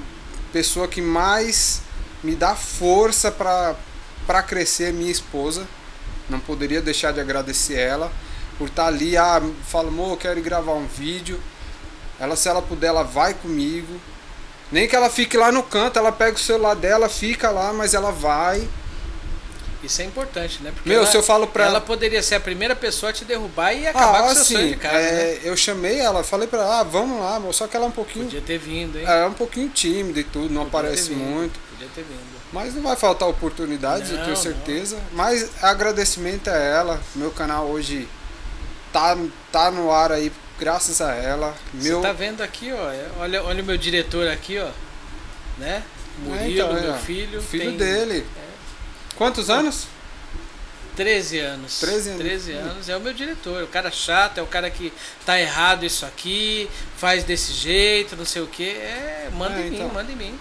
C: pessoa que mais me dá força para para crescer, minha esposa. Não poderia deixar de agradecer ela por estar ali. Ah, fala, amor, eu quero ir gravar um vídeo. Ela, se ela puder, ela vai comigo. Nem que ela fique lá no canto, ela pega o celular dela, fica lá, mas ela vai.
B: Isso é importante, né? Porque
C: Meu,
B: ela,
C: se eu falo pra
B: ela
C: ela-
B: poderia ser a primeira pessoa a te derrubar e acabar
C: Ah,
B: com o seu sonho de casa,
C: é,
B: né?
C: eu chamei ela, falei pra ela, ah, vamos lá, amor, só que ela é um pouquinho
B: Podia ter vindo, hein?
C: Ela é um pouquinho tímida e tudo, não
B: Podia
C: aparece muito.
B: Podia ter vindo.
C: Mas não vai faltar oportunidades, eu
B: Não,
C: tenho
B: não.
C: certeza. Mas agradecimento a ela. Meu canal hoje tá, tá no ar aí, graças a ela. Meu,
B: Você tá vendo aqui, ó. é- Olha, olha o meu diretor aqui, ó. Né?
C: É,
B: Murilo,
C: então,
B: meu
C: é,
B: filho.
C: o filho
B: tem
C: dele. Quantos anos?
B: 13 anos.
C: 13 anos.
B: 13 anos. É o meu diretor. O cara chato, é o cara que tá errado isso aqui, faz desse jeito, não sei o que. É, manda
C: É,
B: em
C: então.
B: mim, manda em mim.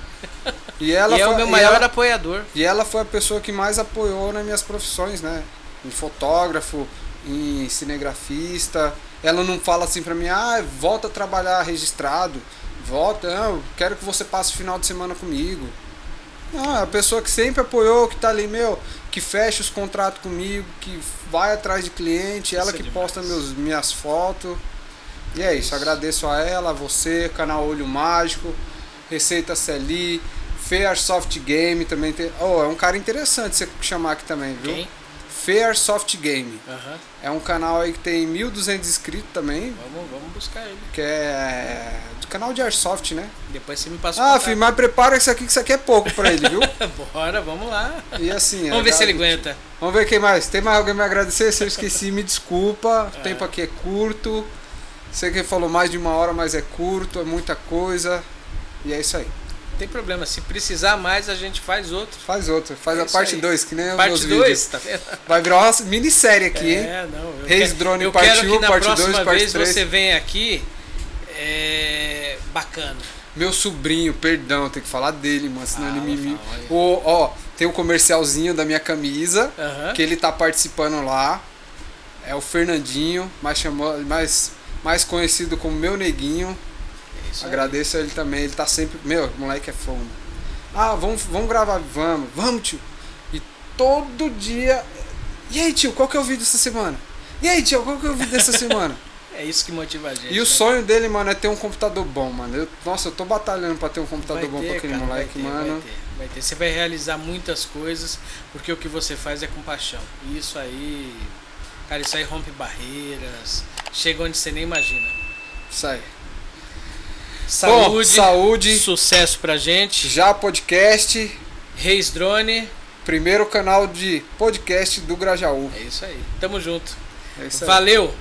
C: E ela,
B: e é o
C: foi,
B: meu
C: e
B: maior
C: ela-
B: apoiador.
C: e ela foi a pessoa que mais apoiou nas minhas profissões, né? Em fotógrafo, em cinegrafista. Ela não fala assim pra mim, ah, volta a trabalhar registrado. Volta, não, eu quero que você passe o final de semana comigo. Não, é a pessoa que sempre apoiou, que tá ali, meu, que fecha os contratos comigo, que vai atrás de cliente, ela
B: Isso é
C: que posta meus, minhas fotos. E é isso, agradeço a ela, a você, canal Olho Mágico, Receita Celi, Fairsoft Game também tem. Oh, é um cara interessante você chamar aqui também, viu?
B: Quem?
C: Fairsoft Game.
B: Aham.
C: É um canal aí que tem 1.200 inscritos também,
B: Vamos, vamos buscar ele.
C: que é do canal de Airsoft, né?
B: Depois você me passa o
C: Ah, filho, mas prepara isso aqui que isso aqui é pouco pra ele, viu?
B: Bora, vamos lá.
C: E assim,
B: Vamos ver se ele aguenta.
C: Vamos ver quem mais. Tem mais alguém me agradecer? Se eu esqueci, me desculpa. O tempo aqui é curto. Sei que falou mais de uma hora, mas é curto, é muita coisa. E é isso aí.
B: Tem problema. Se precisar mais, a gente faz outro.
C: Faz outro, faz
B: É
C: a parte
B: aí.
C: 2, que nem os
B: Parte
C: meus
B: 2,
C: vídeos.
B: tá vendo?
C: Vai virar uma minissérie aqui, hein?
B: É, não. Eu
C: Reis Drone
B: eu
C: parte
B: quero que
C: 1,
B: na
C: parte
B: próxima
C: 2, parte
B: vez
C: 3.
B: você venha aqui. É. Bacana.
C: Meu sobrinho, perdão, tem que falar dele, mano, senão
B: Fala,
C: ele me. ó, tem o comercialzinho da minha camisa,
B: Aham.
C: que ele tá participando lá. É o Fernandinho, mais, chamou, mais, mais conhecido como meu neguinho.
B: Isso aí.
C: Agradeço a ele também, ele tá sempre. Meu, moleque é fogo. Ah, vamos, vamos gravar, vamos, vamos, tio. E todo dia. E aí, tio, qual que é o vídeo dessa semana? E aí, tio, qual que é o vídeo dessa semana?
B: É isso que motiva a gente.
C: E o
B: né?
C: sonho dele, mano, é ter um computador bom, mano. Eu- nossa, eu tô batalhando pra ter um computador
B: Vai
C: bom
B: ter,
C: pra aquele
B: cara,
C: moleque,
B: vai ter,
C: mano.
B: Vai ter, vai ter. Você vai realizar muitas coisas porque o que você faz é com paixão. E isso aí. Cara, isso aí rompe barreiras. Chega onde você nem imagina.
C: Isso aí.
B: Saúde.
C: Bom, saúde.
B: Sucesso pra gente.
C: Já podcast,
B: Reis Drone.
C: primeiro canal de podcast do Grajaú.
B: É isso aí. Tamo junto.
C: É isso aí.
B: Valeu!